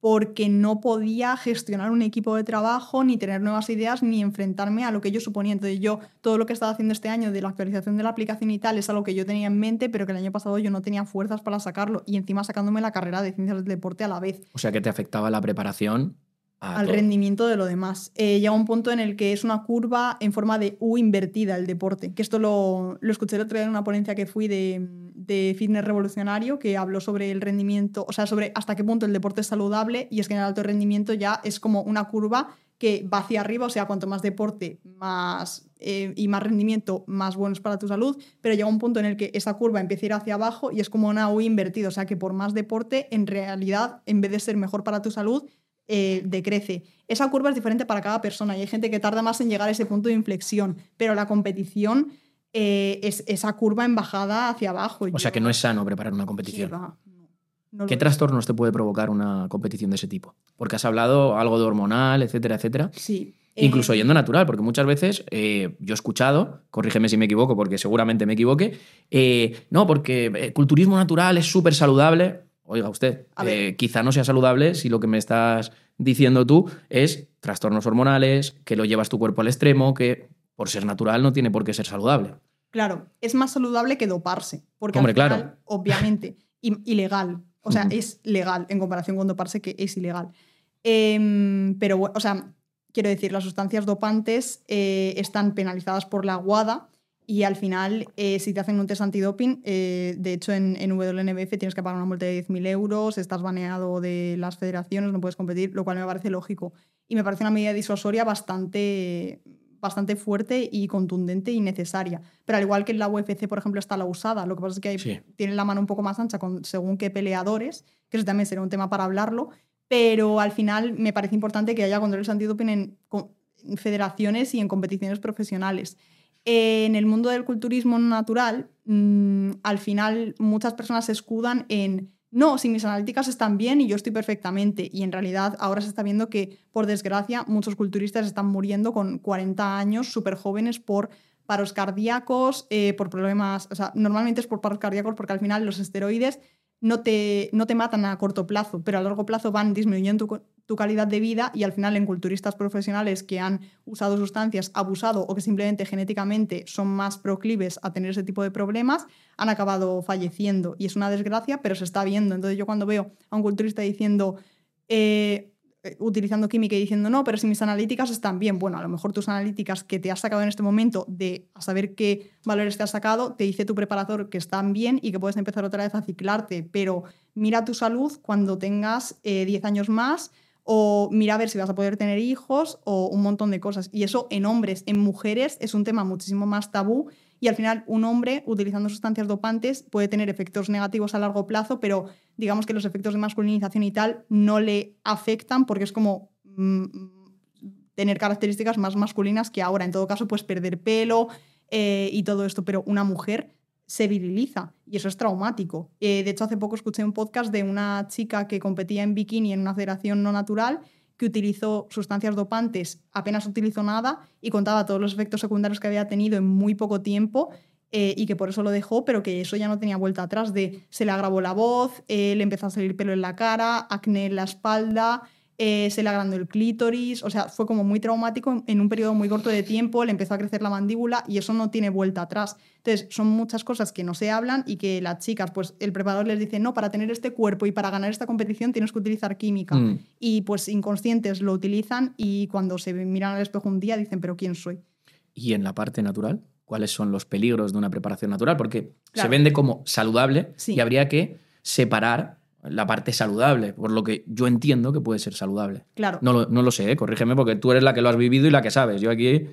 porque no podía gestionar un equipo de trabajo, ni tener nuevas ideas, ni enfrentarme a lo que yo suponía. Entonces yo, todo lo que estaba haciendo este año de la actualización de la aplicación y tal, es algo que yo tenía en mente, pero que el año pasado yo no tenía fuerzas para sacarlo. Y encima sacándome la carrera de ciencias del deporte a la vez O sea, que te afectaba la preparación a al todo. rendimiento de lo demás. Eh, llega un punto en el que es una curva en forma de U invertida el deporte, que esto lo, lo escuché el otro día en una ponencia que fui de, de fitness revolucionario, que habló sobre el rendimiento, o sea, sobre hasta qué punto el deporte es saludable, y es que en el alto rendimiento ya es como una curva que va hacia arriba, o sea, cuanto más deporte más, eh, y más rendimiento, más bueno es para tu salud, pero llega un punto en el que esa curva empieza a ir hacia abajo y es como una U invertida, o sea, que por más deporte, en realidad, en vez de ser mejor para tu salud, eh, decrece. Esa curva es diferente para cada persona y hay gente que tarda más en llegar a ese punto de inflexión, pero la competición eh, es esa curva en bajada hacia abajo. O sea, que no es sano preparar una ¿Qué competición. va? No, no lo ¿Qué trastornos te puede provocar una competición de ese tipo? Porque has hablado algo de hormonal, etcétera, etcétera. Sí. Incluso Eh, yendo natural, porque muchas veces eh, yo he escuchado, corrígeme si me equivoco, porque seguramente me equivoque, eh, no, porque eh, culturismo natural es súper saludable. Oiga usted, eh, quizá no sea saludable si lo que me estás diciendo tú es trastornos hormonales, que lo llevas tu cuerpo al extremo, que por ser natural no tiene por qué ser saludable. Claro, es más saludable que doparse. Porque Hombre, al final, claro. obviamente, ilegal. O sea, es legal en comparación con doparse, que es ilegal. Em, pero, o sea, quiero decir, las sustancias dopantes eh, están penalizadas por la WADA y al final, eh, si te hacen un test antidoping, eh, de hecho en, en WNBF tienes que pagar una multa de 10.000 euros, estás baneado de las federaciones, no puedes competir, lo cual me parece lógico. Y me parece una medida disuasoria bastante, bastante fuerte y contundente y necesaria. Pero al igual que en la UFC, por ejemplo, está la usada, lo que pasa es que hay, Sí. tienen la mano un poco más ancha con según qué peleadores, que eso también sería un tema para hablarlo, pero al final me parece importante que haya controles antidoping en, en federaciones y en competiciones profesionales. En el mundo del culturismo natural, mm, al final muchas personas se escudan en, no, si mis analíticas están bien y yo estoy perfectamente. Y en realidad ahora se está viendo que, por desgracia, muchos culturistas están muriendo con 40 años, súper jóvenes, por paros cardíacos, eh, por problemas, o sea, normalmente es por paros cardíacos porque al final los esteroides no te, no te matan a corto plazo, pero a largo plazo van disminuyendo tu, calidad de vida y al final en culturistas profesionales que han usado sustancias, abusado o que simplemente genéticamente son más proclives a tener ese tipo de problemas, han acabado falleciendo. Y es una desgracia, pero se está viendo. Entonces yo cuando veo a un culturista diciendo, eh, eh, utilizando química y diciendo, no, pero si mis analíticas están bien, bueno, a lo mejor tus analíticas que te has sacado en este momento de saber qué valores te has sacado, te dice tu preparador que están bien y que puedes empezar otra vez a ciclarte, pero mira tu salud cuando tengas 10 eh, años más o mira a ver si vas a poder tener hijos o un montón de cosas. Y eso en hombres, en mujeres es un tema muchísimo más tabú y al final un hombre utilizando sustancias dopantes puede tener efectos negativos a largo plazo, pero digamos que los efectos de masculinización y tal no le afectan porque es como mm, tener características más masculinas que ahora. En todo caso, pues perder pelo eh, y todo esto, pero una mujer se viriliza y eso es traumático. Eh, de hecho, hace poco escuché un podcast de una chica que competía en bikini en una federación no natural que utilizó sustancias dopantes, apenas utilizó nada y contaba todos los efectos secundarios que había tenido en muy poco tiempo eh, y que por eso lo dejó, pero que eso ya no tenía vuelta atrás de se le agravó la voz, eh, le empezó a salir pelo en la cara, acné en la espalda, eh, se le agrandó el clítoris, o sea, fue como muy traumático en un periodo muy corto de tiempo, le empezó a crecer la mandíbula y eso no tiene vuelta atrás. Entonces, son muchas cosas que no se hablan y que las chicas, pues el preparador les dice, no, para tener este cuerpo y para ganar esta competición tienes que utilizar química. Mm. Y pues inconscientes lo utilizan y cuando se miran al espejo un día dicen, pero ¿quién soy? ¿Y en la parte natural? ¿Cuáles son los peligros de una preparación natural? Porque se vende como saludable y habría que separar la parte saludable, por lo que yo entiendo que puede ser saludable. Claro. No lo, no lo sé, ¿eh? corrígeme, porque tú eres la que lo has vivido y la que sabes. Yo aquí.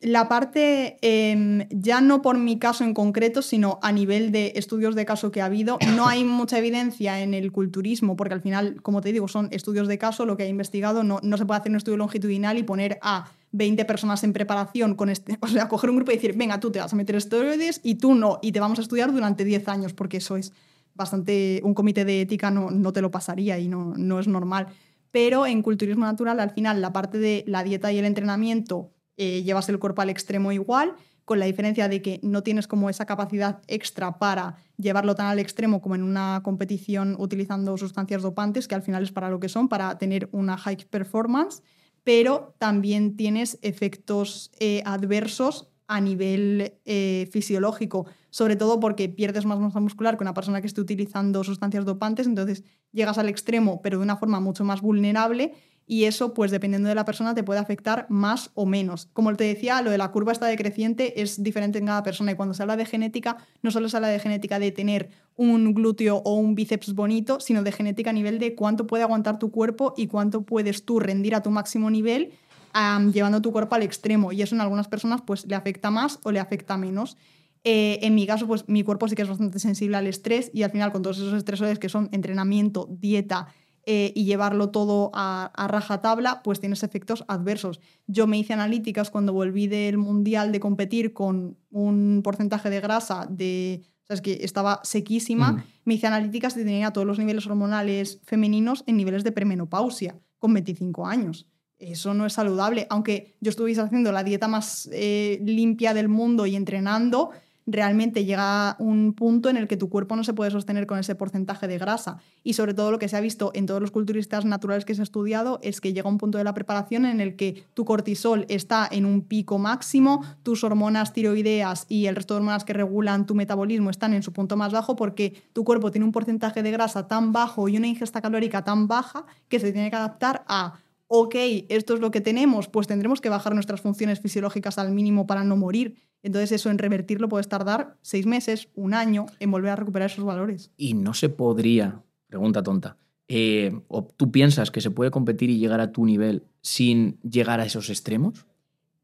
La parte, em, ya no por mi caso en concreto, sino a nivel de estudios de caso que ha habido, no hay mucha evidencia en el culturismo, porque al final, como te digo, son estudios de caso, lo que ha investigado, no, no se puede hacer un estudio longitudinal y poner a 20 personas en preparación con este, o sea, coger un grupo y decir, venga, tú te vas a meter esteroides y tú no, y te vamos a estudiar durante 10 años, porque eso es bastante, un comité de ética no, no te lo pasaría y no, no es normal. Pero en culturismo natural, al final, la parte de la dieta y el entrenamiento, eh, llevas el cuerpo al extremo igual, con la diferencia de que no tienes como esa capacidad extra para llevarlo tan al extremo como en una competición utilizando sustancias dopantes, que al final es para lo que son, para tener una high performance, pero también tienes efectos eh, adversos a nivel eh, fisiológico, sobre todo porque pierdes más masa muscular que una persona que esté utilizando sustancias dopantes, entonces llegas al extremo, pero de una forma mucho más vulnerable y eso, pues dependiendo de la persona, te puede afectar más o menos. Como te decía, lo de la curva está decreciente es diferente en cada persona y cuando se habla de genética, no solo se habla de genética de tener un glúteo o un bíceps bonito, sino de genética a nivel de cuánto puede aguantar tu cuerpo y cuánto puedes tú rendir a tu máximo nivel llevando tu cuerpo al extremo. Y eso en algunas personas pues le afecta más o le afecta menos. Eh, en mi caso, pues mi cuerpo sí que es bastante sensible al estrés y al final con todos esos estresores que son entrenamiento, dieta eh, y llevarlo todo a, a rajatabla, pues tienes efectos adversos. Yo me hice analíticas cuando volví del mundial de competir con un porcentaje de grasa de... O que estaba sequísima. Mm. Me hice analíticas y tenía todos los niveles hormonales femeninos en niveles de premenopausia con 25 años eso no es saludable. Aunque yo estuviese haciendo la dieta más eh, limpia del mundo y entrenando, realmente llega un punto en el que tu cuerpo no se puede sostener con ese porcentaje de grasa. Y sobre todo lo que se ha visto en todos los culturistas naturales que se ha estudiado es que llega un punto de la preparación en el que tu cortisol está en un pico máximo, tus hormonas tiroideas y el resto de hormonas que regulan tu metabolismo están en su punto más bajo porque tu cuerpo tiene un porcentaje de grasa tan bajo y una ingesta calórica tan baja que se tiene que adaptar a ok, esto es lo que tenemos, pues tendremos que bajar nuestras funciones fisiológicas al mínimo para no morir. Entonces eso en revertirlo puede tardar seis meses, un año, en volver a recuperar esos valores. Y no se podría, pregunta tonta, eh, ¿o tú piensas que se puede competir y llegar a tu nivel sin llegar a esos extremos?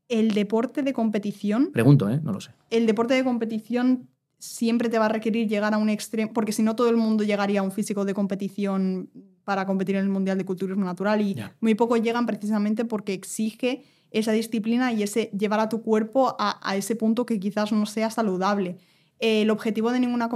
El deporte de competición... Pregunto, ¿eh? No lo sé. El deporte de competición siempre te va a requerir llegar a un extremo, porque si no todo el mundo llegaría a un físico de competición para competir en el Mundial de Culturismo Natural y muy pocos llegan precisamente porque exige esa disciplina y ese llevar a tu cuerpo a, ese punto que quizás no sea saludable. el objetivo de ninguna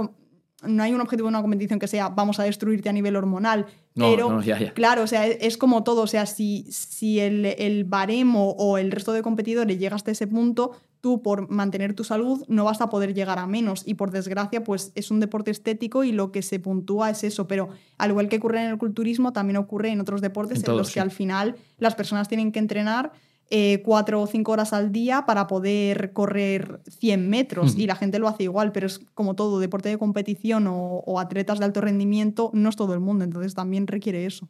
no hay un objetivo de una competición que sea vamos a destruirte a nivel hormonal. pero, claro, o sea, es, como todo. O sea, si, si el, el, baremo o el resto de competidores llega hasta ese punto, tú por mantener tu salud no vas a poder llegar a menos. Y por desgracia, pues es un deporte estético y lo que se puntúa es eso. Pero al igual que ocurre en el culturismo, también ocurre en otros deportes en, los que al final las personas tienen que entrenar eh, cuatro o cinco horas al día para poder correr 100 metros y la gente lo hace igual, pero es como todo, deporte de competición o, atletas de alto rendimiento, no es todo el mundo, entonces también requiere eso.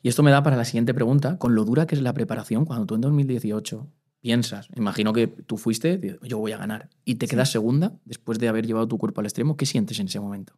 Y esto me da para la siguiente pregunta, con lo dura que es la preparación, cuando tú en 2018 piensas, imagino que tú fuiste, yo voy a ganar, y te quedas segunda después de haber llevado tu cuerpo al extremo, ¿qué sientes en ese momento?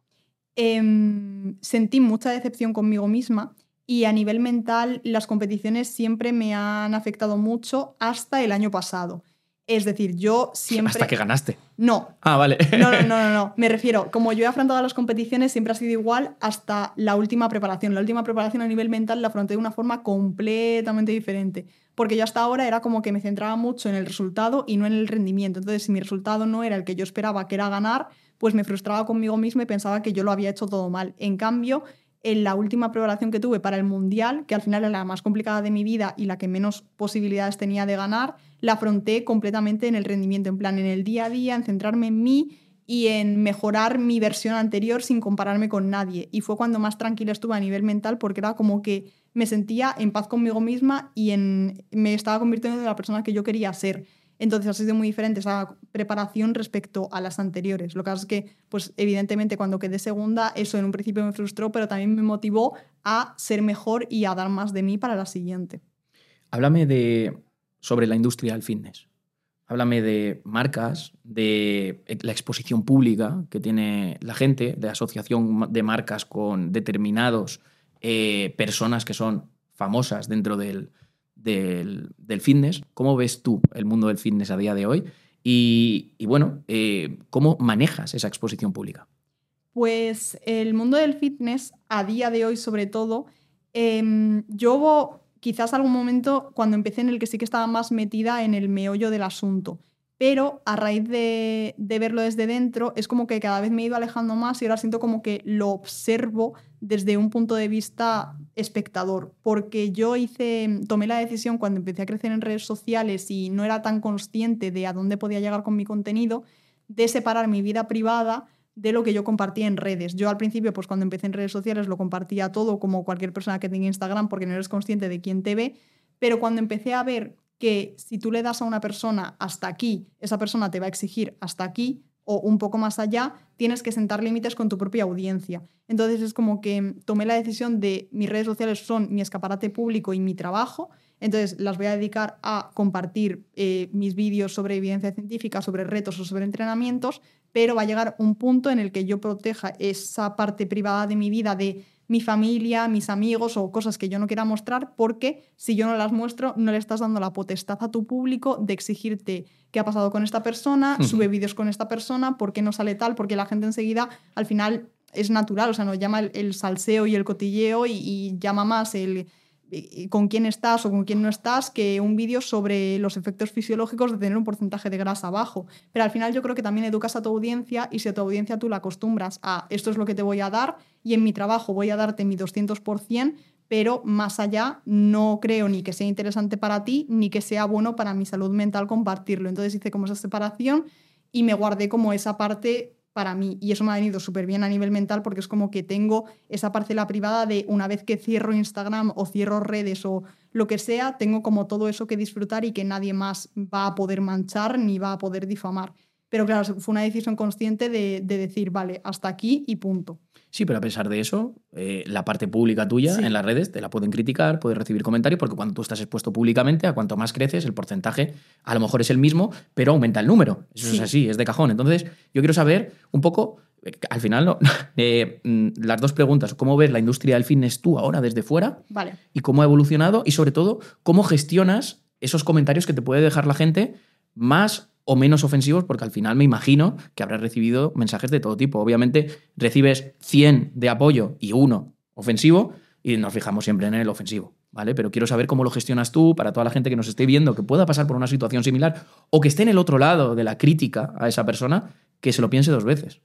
Em, sentí mucha decepción conmigo misma y a nivel mental las competiciones siempre me han afectado mucho hasta el año pasado. Es decir, yo siempre... Hasta que ganaste. No. Ah, vale. No, no, no, no, Me refiero, como yo he afrontado las competiciones, siempre ha sido igual hasta la última preparación. La última preparación a nivel mental la afronté de una forma completamente diferente. Porque yo hasta ahora era como que me centraba mucho en el resultado y no en el rendimiento. Entonces, si mi resultado no era el que yo esperaba, que era ganar, pues me frustraba conmigo misma y pensaba que yo lo había hecho todo mal. En cambio, en la última preparación que tuve para el Mundial, que al final era la más complicada de mi vida y la que menos posibilidades tenía de ganar, la afronté completamente en el rendimiento, en plan, en el día a día, en centrarme en mí y en mejorar mi versión anterior sin compararme con nadie. Y fue cuando más tranquila estuve a nivel mental porque era como que me sentía en paz conmigo misma y me estaba convirtiendo en la persona que yo quería ser. Entonces ha sido muy diferente esa preparación respecto a las anteriores. Lo que pasa es que, pues evidentemente cuando quedé segunda, eso en un principio me frustró, pero también me motivó a ser mejor y a dar más de mí para la siguiente. Háblame de, sobre la industria del fitness. Háblame de marcas, de la exposición pública que tiene la gente, de asociación de marcas con determinados eh, personas que son famosas dentro del, del, fitness. ¿Cómo ves tú el mundo del fitness a día de hoy? Y, bueno, eh, ¿cómo manejas esa exposición pública? Pues el mundo del fitness a día de hoy sobre todo, eh, yo quizás algún momento cuando empecé en el que sí que estaba más metida en el meollo del asunto. Pero a raíz de, verlo desde dentro es como que cada vez me he ido alejando más y ahora siento como que lo observo desde un punto de vista espectador, porque yo hice, tomé la decisión cuando empecé a crecer en redes sociales y no era tan consciente de a dónde podía llegar con mi contenido, de separar mi vida privada de lo que yo compartía en redes. Yo al principio, pues cuando empecé en redes sociales lo compartía todo como cualquier persona que tenga Instagram porque no eres consciente de quién te ve, pero cuando empecé a ver que si tú le das a una persona hasta aquí, esa persona te va a exigir hasta aquí o un poco más allá, tienes que sentar límites con tu propia audiencia. Entonces es como que tomé la decisión de mis redes sociales son mi escaparate público y mi trabajo, entonces las voy a dedicar a compartir eh, mis vídeos sobre evidencia científica, sobre retos o sobre entrenamientos, pero va a llegar un punto en el que yo proteja esa parte privada de mi vida de mi familia, mis amigos o cosas que yo no quiera mostrar, porque si yo no las muestro, no le estás dando la potestad a tu público de exigirte qué ha pasado con esta persona, sube vídeos con esta persona, por qué no sale tal, porque la gente enseguida al final es natural, o sea, nos llama el, salseo y el cotilleo y llama más el con quién estás o con quién no estás que un vídeo sobre los efectos fisiológicos de tener un porcentaje de grasa bajo. Pero al final yo creo que también educas a tu audiencia y si a tu audiencia tú la acostumbras a esto es lo que te voy a dar y en mi trabajo voy a darte mi 200%, pero más allá no creo ni que sea interesante para ti ni que sea bueno para mi salud mental compartirlo. Entonces hice como esa separación y me guardé como esa parte para mí. Y eso me ha venido súper bien a nivel mental porque es como que tengo esa parcela privada de una vez que cierro Instagram o cierro redes o lo que sea, tengo como todo eso que disfrutar y que nadie más va a poder manchar ni va a poder difamar. Pero claro, fue una decisión consciente de, decir, vale, hasta aquí y punto. Sí, pero a pesar de eso, eh, la parte pública tuya en las redes te la pueden criticar, puedes recibir comentarios, porque cuando tú estás expuesto públicamente, a cuanto más creces, el porcentaje a lo mejor es el mismo, pero aumenta el número. Eso es así, es de cajón. Entonces, yo quiero saber un poco, eh, al final, ¿no? Eh, mm, las dos preguntas. ¿Cómo ves la industria del fitness tú ahora desde fuera? Vale. Y cómo ha evolucionado y sobre todo, cómo gestionas esos comentarios que te puede dejar la gente más o menos ofensivos, porque al final me imagino que habrás recibido mensajes de todo tipo. Obviamente recibes 100 de apoyo y uno ofensivo y nos fijamos siempre en el ofensivo, ¿vale? Pero quiero saber cómo lo gestionas tú para toda la gente que nos esté viendo, que pueda pasar por una situación similar o que esté en el otro lado de la crítica a esa persona, que se lo piense dos veces.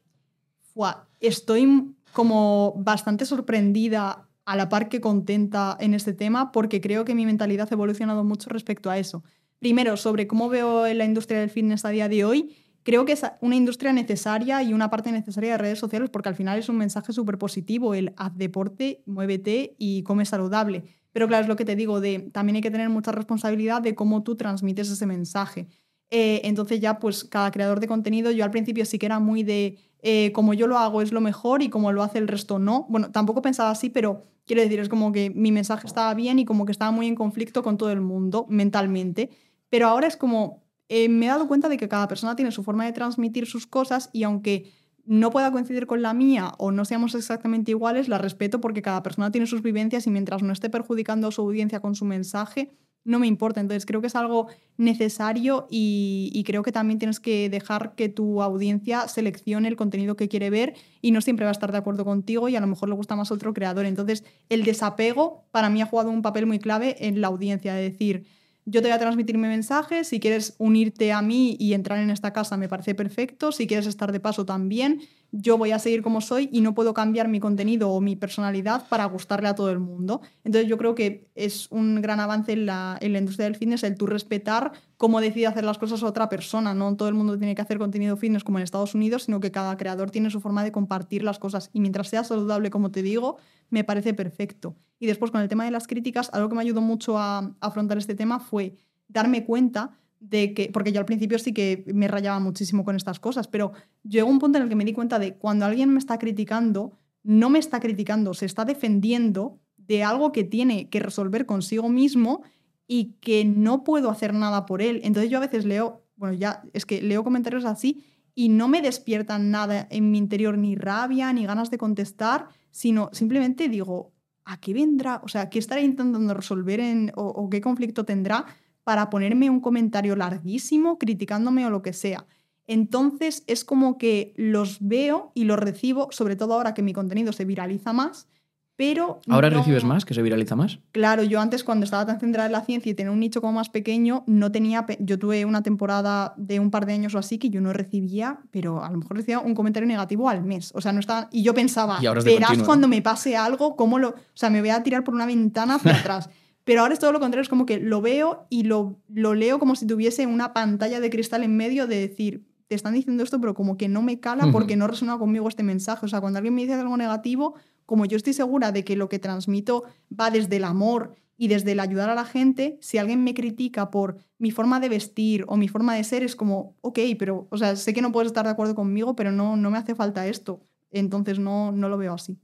Estoy como bastante sorprendida a la par que contenta en este tema porque creo que mi mentalidad ha evolucionado mucho respecto a eso. Primero, sobre cómo veo la industria del fitness a día de hoy, creo que es una industria necesaria y una parte necesaria de redes sociales porque al final es un mensaje súper positivo, el haz deporte, muévete y come saludable. Pero claro, es lo que te digo, de, también hay que tener mucha responsabilidad de cómo tú transmites ese mensaje. Eh, entonces ya pues cada creador de contenido, yo al principio sí que era muy de eh, como yo lo hago es lo mejor y como lo hace el resto no. Bueno, tampoco pensaba así, pero quiero decir, es como que mi mensaje estaba bien y como que estaba muy en conflicto con todo el mundo mentalmente. Pero ahora es como, eh, me he dado cuenta de que cada persona tiene su forma de transmitir sus cosas y aunque no pueda coincidir con la mía o no seamos exactamente iguales, la respeto porque cada persona tiene sus vivencias y mientras no esté perjudicando a su audiencia con su mensaje, no me importa. Entonces creo que es algo necesario y, creo que también tienes que dejar que tu audiencia seleccione el contenido que quiere ver y no siempre va a estar de acuerdo contigo y a lo mejor le gusta más otro creador. Entonces el desapego para mí ha jugado un papel muy clave en la audiencia, de decir, yo te voy a transmitir mi mensaje, si quieres unirte a mí y entrar en esta casa me parece perfecto, si quieres estar de paso también, yo voy a seguir como soy y no puedo cambiar mi contenido o mi personalidad para gustarle a todo el mundo. Entonces yo creo que es un gran avance en la, en la industria del fitness el tú respetar cómo decide hacer las cosas otra persona. No todo el mundo tiene que hacer contenido fitness como en Estados Unidos, sino que cada creador tiene su forma de compartir las cosas. Y mientras sea saludable, como te digo, me parece perfecto. Y después con el tema de las críticas, algo que me ayudó mucho a afrontar este tema fue darme cuenta de que, porque yo al principio sí que me rayaba muchísimo con estas cosas, pero llegó un punto en el que me di cuenta de cuando alguien me está criticando, no me está criticando, se está defendiendo de algo que tiene que resolver consigo mismo y que no puedo hacer nada por él. Entonces yo a veces leo, bueno, ya es que leo comentarios así y no me despiertan nada en mi interior, ni rabia, ni ganas de contestar, sino simplemente digo, ¿a qué vendrá? O sea, ¿qué estará intentando resolver en, o qué conflicto tendrá? Para ponerme un comentario larguísimo criticándome o lo que sea. Entonces es como que los veo y los recibo, sobre todo ahora que mi contenido se viraliza más, pero... ¿Ahora recibes más, que se viraliza más? Claro, yo antes cuando estaba tan centrada en la ciencia y tenía un nicho como más pequeño, no tenía... Yo tuve una temporada de un par de años o así que yo no recibía, pero a lo mejor recibía un comentario negativo al mes. O sea, no estaba... Y yo pensaba, verás cuando me pase algo, cómo lo... O sea, me voy a tirar por una ventana hacia atrás. Pero ahora es todo lo contrario, es como que lo veo y lo, lo leo como si tuviese una pantalla de cristal en medio de decir, te están diciendo esto, pero como que no me cala porque no resuena conmigo este mensaje. O sea, cuando alguien me dice algo negativo, como yo estoy segura de que lo que transmito va desde el amor y desde el ayudar a la gente, si alguien me critica por mi forma de vestir o mi forma de ser, es como, ok, pero, o sea, sé que no puedes estar de acuerdo conmigo, pero no, no me hace falta esto. Entonces no, no lo veo así.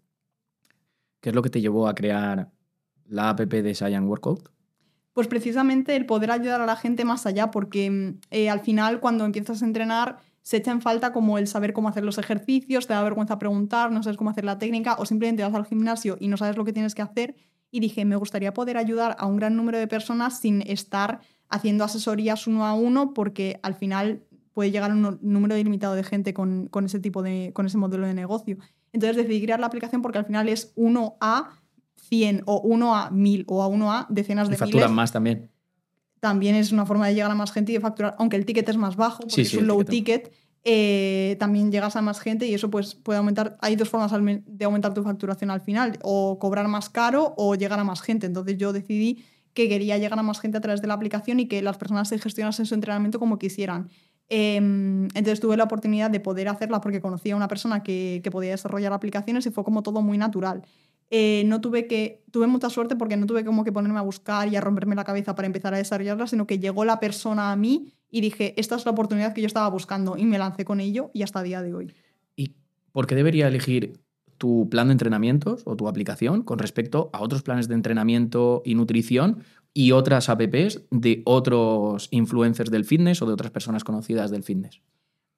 ¿Qué es lo que te llevó a crear la app de Science Workout? Pues precisamente el poder ayudar a la gente más allá, porque mm, eh, al final cuando empiezas a entrenar se echa en falta como el saber cómo hacer los ejercicios, te da vergüenza preguntar, no sabes cómo hacer la técnica o simplemente vas al gimnasio y no sabes lo que tienes que hacer. Y dije, me gustaría poder ayudar a un gran número de personas sin estar haciendo asesorías uno a uno, porque al final puede llegar un número ilimitado de gente con, con, ese tipo de, con ese modelo de negocio. Entonces decidí crear la aplicación porque al final es uno a 100 o 1 a 1000 o a 1 a decenas de y facturan más también. También es una forma de llegar a más gente y de facturar, aunque el ticket es más bajo, porque es un low ticket, eh, también llegas a más gente y eso pues puede aumentar. Hay dos formas de aumentar tu facturación al final, o cobrar más caro o llegar a más gente. Entonces yo decidí que quería llegar a más gente a través de la aplicación y que las personas se gestionasen su entrenamiento como quisieran. Em, entonces tuve la oportunidad de poder hacerla porque conocía a una persona que, que podía desarrollar aplicaciones y fue como todo muy natural. Eh, no tuve que, tuve mucha suerte porque no tuve como que ponerme a buscar y a romperme la cabeza para empezar a desarrollarla, sino que llegó la persona a mí y dije, esta es la oportunidad que yo estaba buscando y me lancé con ello y hasta el día de hoy. ¿Y por qué debería elegir tu plan de entrenamientos o tu aplicación con respecto a otros planes de entrenamiento y nutrición y otras apps de otros influencers del fitness o de otras personas conocidas del fitness?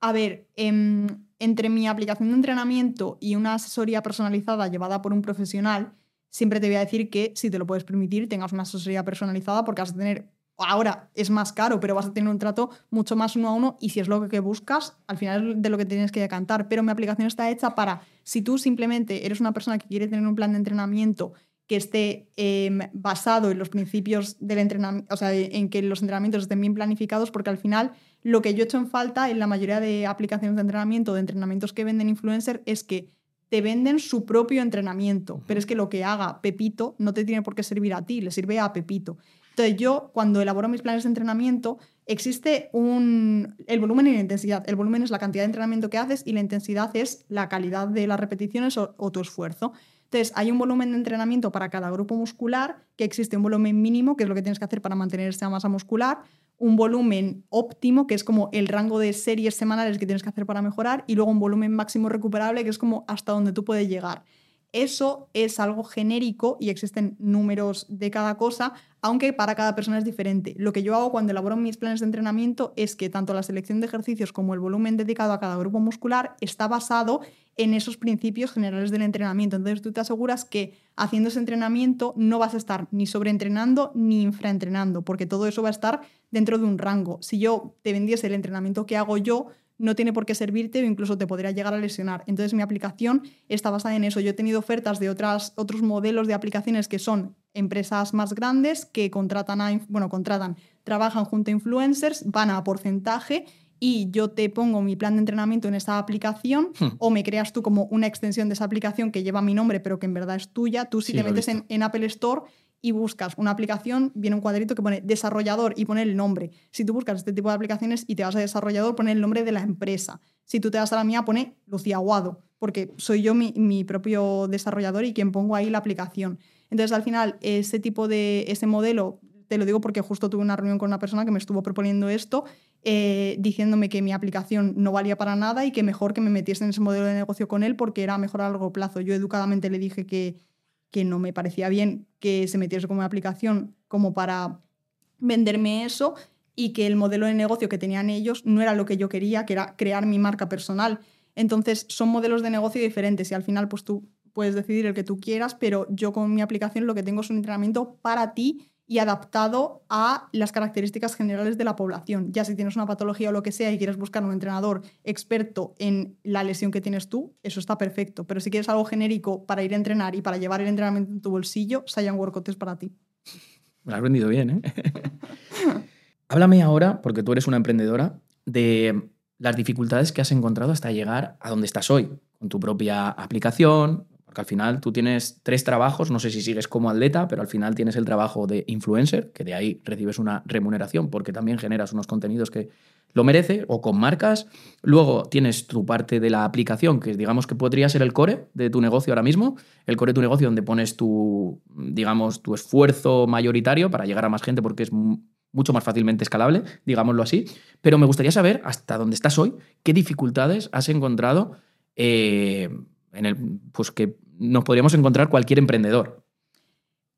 A ver, em, entre mi aplicación de entrenamiento y una asesoría personalizada llevada por un profesional, siempre te voy a decir que si te lo puedes permitir, tengas una asesoría personalizada porque vas a tener, ahora es más caro, pero vas a tener un trato mucho más uno a uno y si es lo que buscas, al final es de lo que tienes que decantar. Pero mi aplicación está hecha para, si tú simplemente eres una persona que quiere tener un plan de entrenamiento que esté em, basado en los principios del entrenamiento, o sea, en que los entrenamientos estén bien planificados, porque al final lo que yo he hecho en falta en la mayoría de aplicaciones de entrenamiento, de entrenamientos que venden influencer, es que te venden su propio entrenamiento, pero es que lo que haga Pepito no te tiene por qué servir a ti, le sirve a Pepito. Entonces yo, cuando elaboro mis planes de entrenamiento, existe un, el volumen y la intensidad. El volumen es la cantidad de entrenamiento que haces y la intensidad es la calidad de las repeticiones o, o tu esfuerzo. Entonces, hay un volumen de entrenamiento para cada grupo muscular, que existe un volumen mínimo, que es lo que tienes que hacer para mantener esa masa muscular, un volumen óptimo, que es como el rango de series semanales que tienes que hacer para mejorar, y luego un volumen máximo recuperable, que es como hasta donde tú puedes llegar. Eso es algo genérico y existen números de cada cosa, aunque para cada persona es diferente. Lo que yo hago cuando elaboro mis planes de entrenamiento es que tanto la selección de ejercicios como el volumen dedicado a cada grupo muscular está basado en esos principios generales del entrenamiento. Entonces tú te aseguras que haciendo ese entrenamiento no vas a estar ni sobreentrenando ni infraentrenando, porque todo eso va a estar dentro de un rango. Si yo te vendiese el entrenamiento que hago yo, no tiene por qué servirte o incluso te podría llegar a lesionar. Entonces mi aplicación está basada en eso. Yo he tenido ofertas de otras, otros modelos de aplicaciones que son empresas más grandes que contratan, a, bueno, contratan, trabajan junto a influencers, van a porcentaje y yo te pongo mi plan de entrenamiento en esa aplicación hmm. o me creas tú como una extensión de esa aplicación que lleva mi nombre pero que en verdad es tuya. Tú si te metes en, en Apple Store y buscas una aplicación, viene un cuadrito que pone desarrollador y pone el nombre. Si tú buscas este tipo de aplicaciones y te vas a desarrollador, pone el nombre de la empresa. Si tú te vas a la mía, pone Lucía Aguado, porque soy yo mi, propio desarrollador y quien pongo ahí la aplicación. Entonces, al final, ese tipo de, ese modelo, te lo digo porque justo tuve una reunión con una persona que me estuvo proponiendo esto, eh, diciéndome que mi aplicación no valía para nada y que mejor que me metiese en ese modelo de negocio con él porque era mejor a largo plazo. Yo educadamente le dije que, que no me parecía bien que se metiese como aplicación como para venderme eso y que el modelo de negocio que tenían ellos no era lo que yo quería, que era crear mi marca personal. Entonces son modelos de negocio diferentes y al final pues tú puedes decidir el que tú quieras, pero yo con mi aplicación lo que tengo es un entrenamiento para ti y adaptado a las características generales de la población. Ya si tienes una patología o lo que sea y quieres buscar un entrenador experto en la lesión que tienes tú, eso está perfecto. Pero si quieres algo genérico para ir a entrenar y para llevar el entrenamiento en tu bolsillo, Saiyan Workout es para ti. Me lo has vendido bien, ¿eh? Háblame ahora, porque tú eres una emprendedora, de las dificultades que has encontrado hasta llegar a donde estás hoy, con tu propia aplicación, porque al final tú tienes tres trabajos, no sé si sigues como atleta, pero al final tienes el trabajo de influencer, que de ahí recibes una remuneración porque también generas unos contenidos que lo merece, o con marcas. Luego tienes tu parte de la aplicación, que digamos que podría ser el core de tu negocio ahora mismo, el core de tu negocio donde pones tu, digamos, tu esfuerzo mayoritario para llegar a más gente porque es mucho más fácilmente escalable, digámoslo así. Pero me gustaría saber, hasta dónde estás hoy, qué dificultades has encontrado. Eh, en el, pues que nos podríamos encontrar cualquier emprendedor.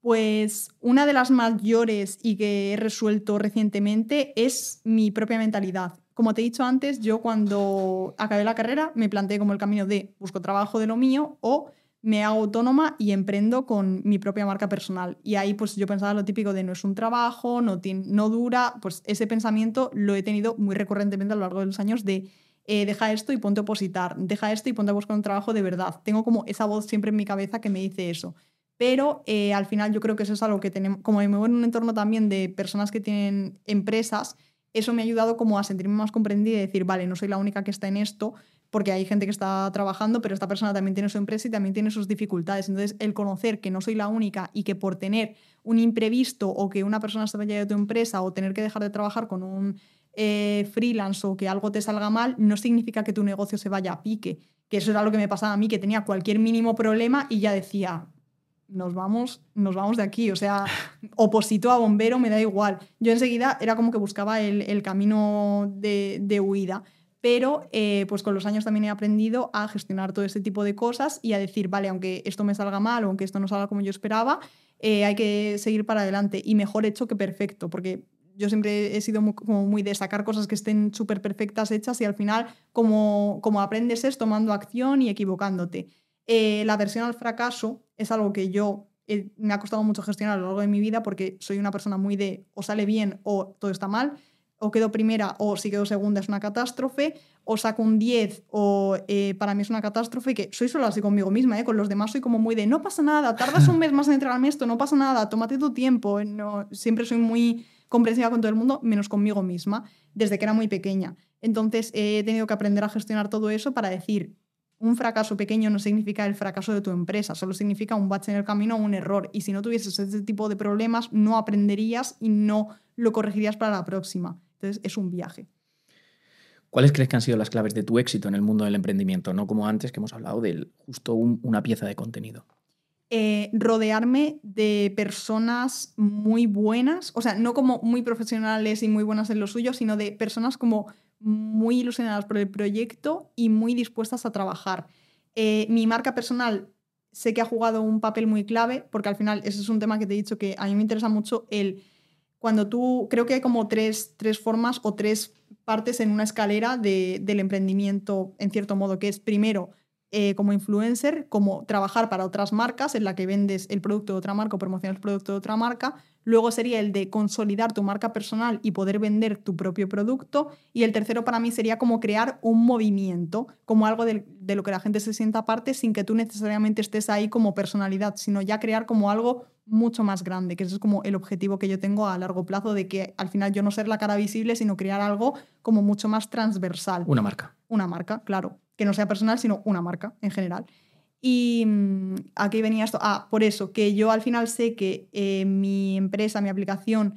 Pues una de las mayores y que he resuelto recientemente es mi propia mentalidad. Como te he dicho antes, yo cuando acabé la carrera me planteé como el camino de busco trabajo de lo mío o me hago autónoma y emprendo con mi propia marca personal. Y ahí pues yo pensaba lo típico de no es un trabajo, no, no dura, pues ese pensamiento lo he tenido muy recurrentemente a lo largo de los años de eh, deja esto y ponte a opositar, deja esto y ponte a buscar un trabajo de verdad. Tengo como esa voz siempre en mi cabeza que me dice eso. Pero eh, al final yo creo que eso es algo que tenemos, como me muevo en un entorno también de personas que tienen empresas, eso me ha ayudado como a sentirme más comprendida y decir, vale, no soy la única que está en esto, porque hay gente que está trabajando, pero esta persona también tiene su empresa y también tiene sus dificultades. Entonces, el conocer que no soy la única y que por tener un imprevisto o que una persona se vaya de tu empresa o tener que dejar de trabajar con un eh, freelance o que algo te salga mal, no significa que tu negocio se vaya a pique. Que eso era lo que me pasaba a mí, que tenía cualquier mínimo problema y ya decía, nos vamos, nos vamos de aquí. O sea, oposito a bombero, me da igual. Yo enseguida era como que buscaba el, camino de, huida. Pero eh, pues con los años también he aprendido a gestionar todo este tipo de cosas y a decir, vale, aunque esto me salga mal o aunque esto no salga como yo esperaba, eh, hay que seguir para adelante. Y mejor hecho que perfecto, porque yo siempre he sido muy, como muy de sacar cosas que estén súper perfectas hechas y al final como, como aprendes es tomando acción y equivocándote. Eh, la versión al fracaso es algo que yo me ha costado mucho gestionar a lo largo de mi vida porque soy una persona muy de o sale bien o todo está mal, o quedo primera o si quedo segunda es una catástrofe, o saco un 10 o eh, para mí es una catástrofe, que soy solo así conmigo misma, ¿eh? con los demás soy como muy de no pasa nada, tardas un mes más en entregarme esto, no pasa nada, tómate tu tiempo, no, siempre soy muy comprensiva con todo el mundo, menos conmigo misma, desde que era muy pequeña. Entonces he tenido que aprender a gestionar todo eso para decir, un fracaso pequeño no significa el fracaso de tu empresa, solo significa un bache en el camino o un error. Y si no tuvieses ese tipo de problemas, no aprenderías y no lo corregirías para la próxima. Entonces es un viaje. ¿Cuáles crees que han sido las claves de tu éxito en el mundo del emprendimiento? No como antes que hemos hablado de justo una pieza de contenido. Eh, rodearme de personas muy buenas, o sea, no como muy profesionales y muy buenas en lo suyo, sino de personas como muy ilusionadas por el proyecto y muy dispuestas a trabajar. Eh, mi marca personal sé que ha jugado un papel muy clave, porque al final ese es un tema que te he dicho que a mí me interesa mucho el cuando tú, creo que hay como tres, tres formas o tres partes en una escalera de, del emprendimiento, en cierto modo, que es primero eh, como influencer, como trabajar para otras marcas en la que vendes el producto de otra marca o promocionas el producto de otra marca. Luego sería el de consolidar tu marca personal y poder vender tu propio producto. Y el tercero para mí sería como crear un movimiento, como algo de, de lo que la gente se sienta parte sin que tú necesariamente estés ahí como personalidad, sino ya crear como algo mucho más grande, que ese es como el objetivo que yo tengo a largo plazo de que al final yo no ser la cara visible, sino crear algo como mucho más transversal. Una marca. Una marca, claro que no sea personal, sino una marca en general. Y mm, aquí venía esto, ah, por eso, que yo al final sé que eh, mi empresa, mi aplicación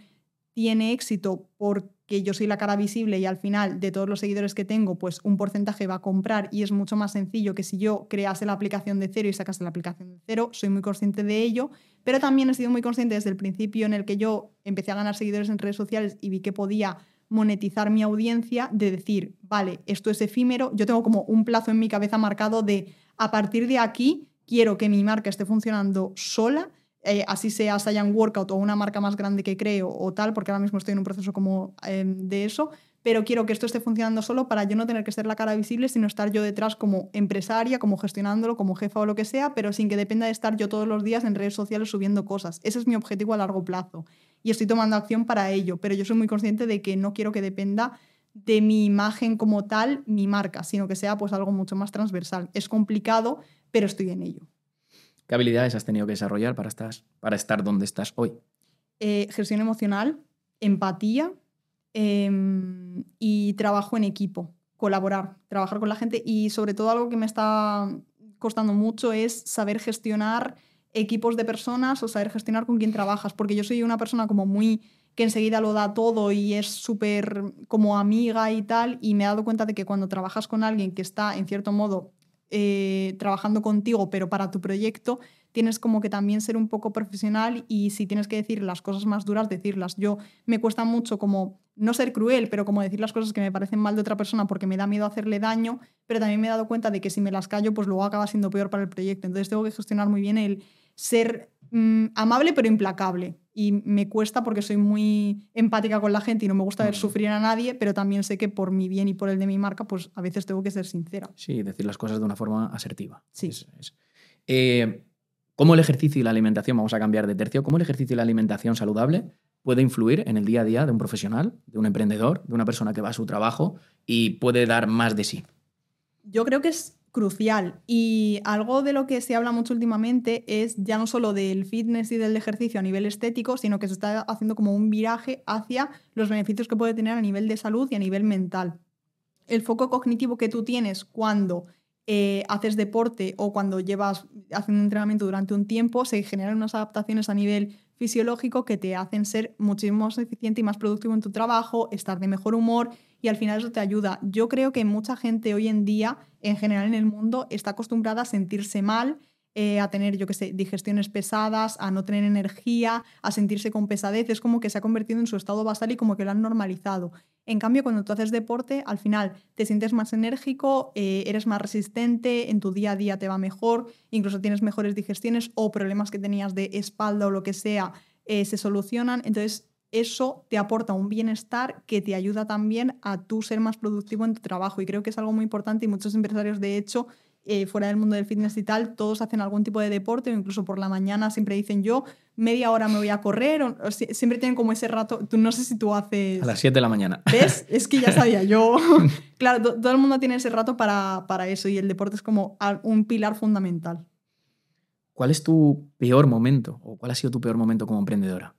tiene éxito porque yo soy la cara visible y al final de todos los seguidores que tengo, pues un porcentaje va a comprar y es mucho más sencillo que si yo crease la aplicación de cero y sacase la aplicación de cero, soy muy consciente de ello, pero también he sido muy consciente desde el principio en el que yo empecé a ganar seguidores en redes sociales y vi que podía monetizar mi audiencia, de decir, vale, esto es efímero, yo tengo como un plazo en mi cabeza marcado de a partir de aquí quiero que mi marca esté funcionando sola, eh, así sea Science Workout o una marca más grande que creo o tal, porque ahora mismo estoy en un proceso como em, de eso, pero quiero que esto esté funcionando solo para yo no tener que ser la cara visible, sino estar yo detrás como empresaria, como gestionándolo, como jefa o lo que sea, pero sin que dependa de estar yo todos los días en redes sociales subiendo cosas. Ese es mi objetivo a largo plazo y estoy tomando acción para ello, pero yo soy muy consciente de que no quiero que dependa de mi imagen como tal, mi marca, sino que sea pues algo mucho más transversal. Es complicado, pero estoy en ello. ¿Qué habilidades has tenido que desarrollar para estar, para estar donde estás hoy? Eh, gestión emocional, empatía, Em, y trabajo en equipo, colaborar, trabajar con la gente y sobre todo algo que me está costando mucho es saber gestionar equipos de personas o saber gestionar con quién trabajas, porque yo soy una persona como muy que enseguida lo da todo y es súper como amiga y tal, y me he dado cuenta de que cuando trabajas con alguien que está en cierto modo eh, trabajando contigo, pero para tu proyecto, tienes como que también ser un poco profesional y si tienes que decir las cosas más duras, decirlas. Yo me cuesta mucho como no ser cruel, pero como decir las cosas que me parecen mal de otra persona porque me da miedo hacerle daño, pero también me he dado cuenta de que si me las callo, pues luego acaba siendo peor para el proyecto. Entonces tengo que gestionar muy bien el ser mm, amable pero implacable. Y me cuesta porque soy muy empática con la gente y no me gusta ver sufrir a nadie, pero también sé que por mi bien y por el de mi marca, pues a veces tengo que ser sincera. Sí, decir las cosas de una forma asertiva. Sí. Eh, ¿Cómo el ejercicio y la alimentación, vamos a cambiar de tercio, cómo el ejercicio y la alimentación saludable puede influir en el día a día de un profesional, de un emprendedor, de una persona que va a su trabajo y puede dar más de sí? Yo creo que es crucial y algo de lo que se habla mucho últimamente es ya no solo del fitness y del ejercicio a nivel estético, sino que se está haciendo como un viraje hacia los beneficios que puede tener a nivel de salud y a nivel mental. El foco cognitivo que tú tienes cuando eh, haces deporte o cuando llevas haciendo entrenamiento durante un tiempo, se generan unas adaptaciones a nivel fisiológico que te hacen ser muchísimo más eficiente y más productivo en tu trabajo, estar de mejor humor y al final eso te ayuda. Yo creo que mucha gente hoy en día, en general en el mundo, está acostumbrada a sentirse mal eh, a tener, yo qué sé, digestiones pesadas, a no tener energía, a sentirse con pesadez. Es como que se ha convertido en su estado basal y como que lo han normalizado. En cambio, cuando tú haces deporte, al final te sientes más enérgico, eh, eres más resistente, en tu día a día te va mejor, incluso tienes mejores digestiones o problemas que tenías de espalda o lo que sea eh, se solucionan. Entonces, eso te aporta un bienestar que te ayuda también a tú ser más productivo en tu trabajo. Y creo que es algo muy importante y muchos empresarios, de hecho, eh, fuera del mundo del fitness y tal, todos hacen algún tipo de deporte o incluso por la mañana siempre dicen yo media hora me voy a correr, o, siempre tienen como ese rato, tú no sé si tú haces... A las 7 de la mañana. ¿Ves? Es que ya sabía yo. claro, todo el mundo tiene ese rato para, para eso y el deporte es como un pilar fundamental. ¿Cuál es tu peor momento o cuál ha sido tu peor momento como emprendedora?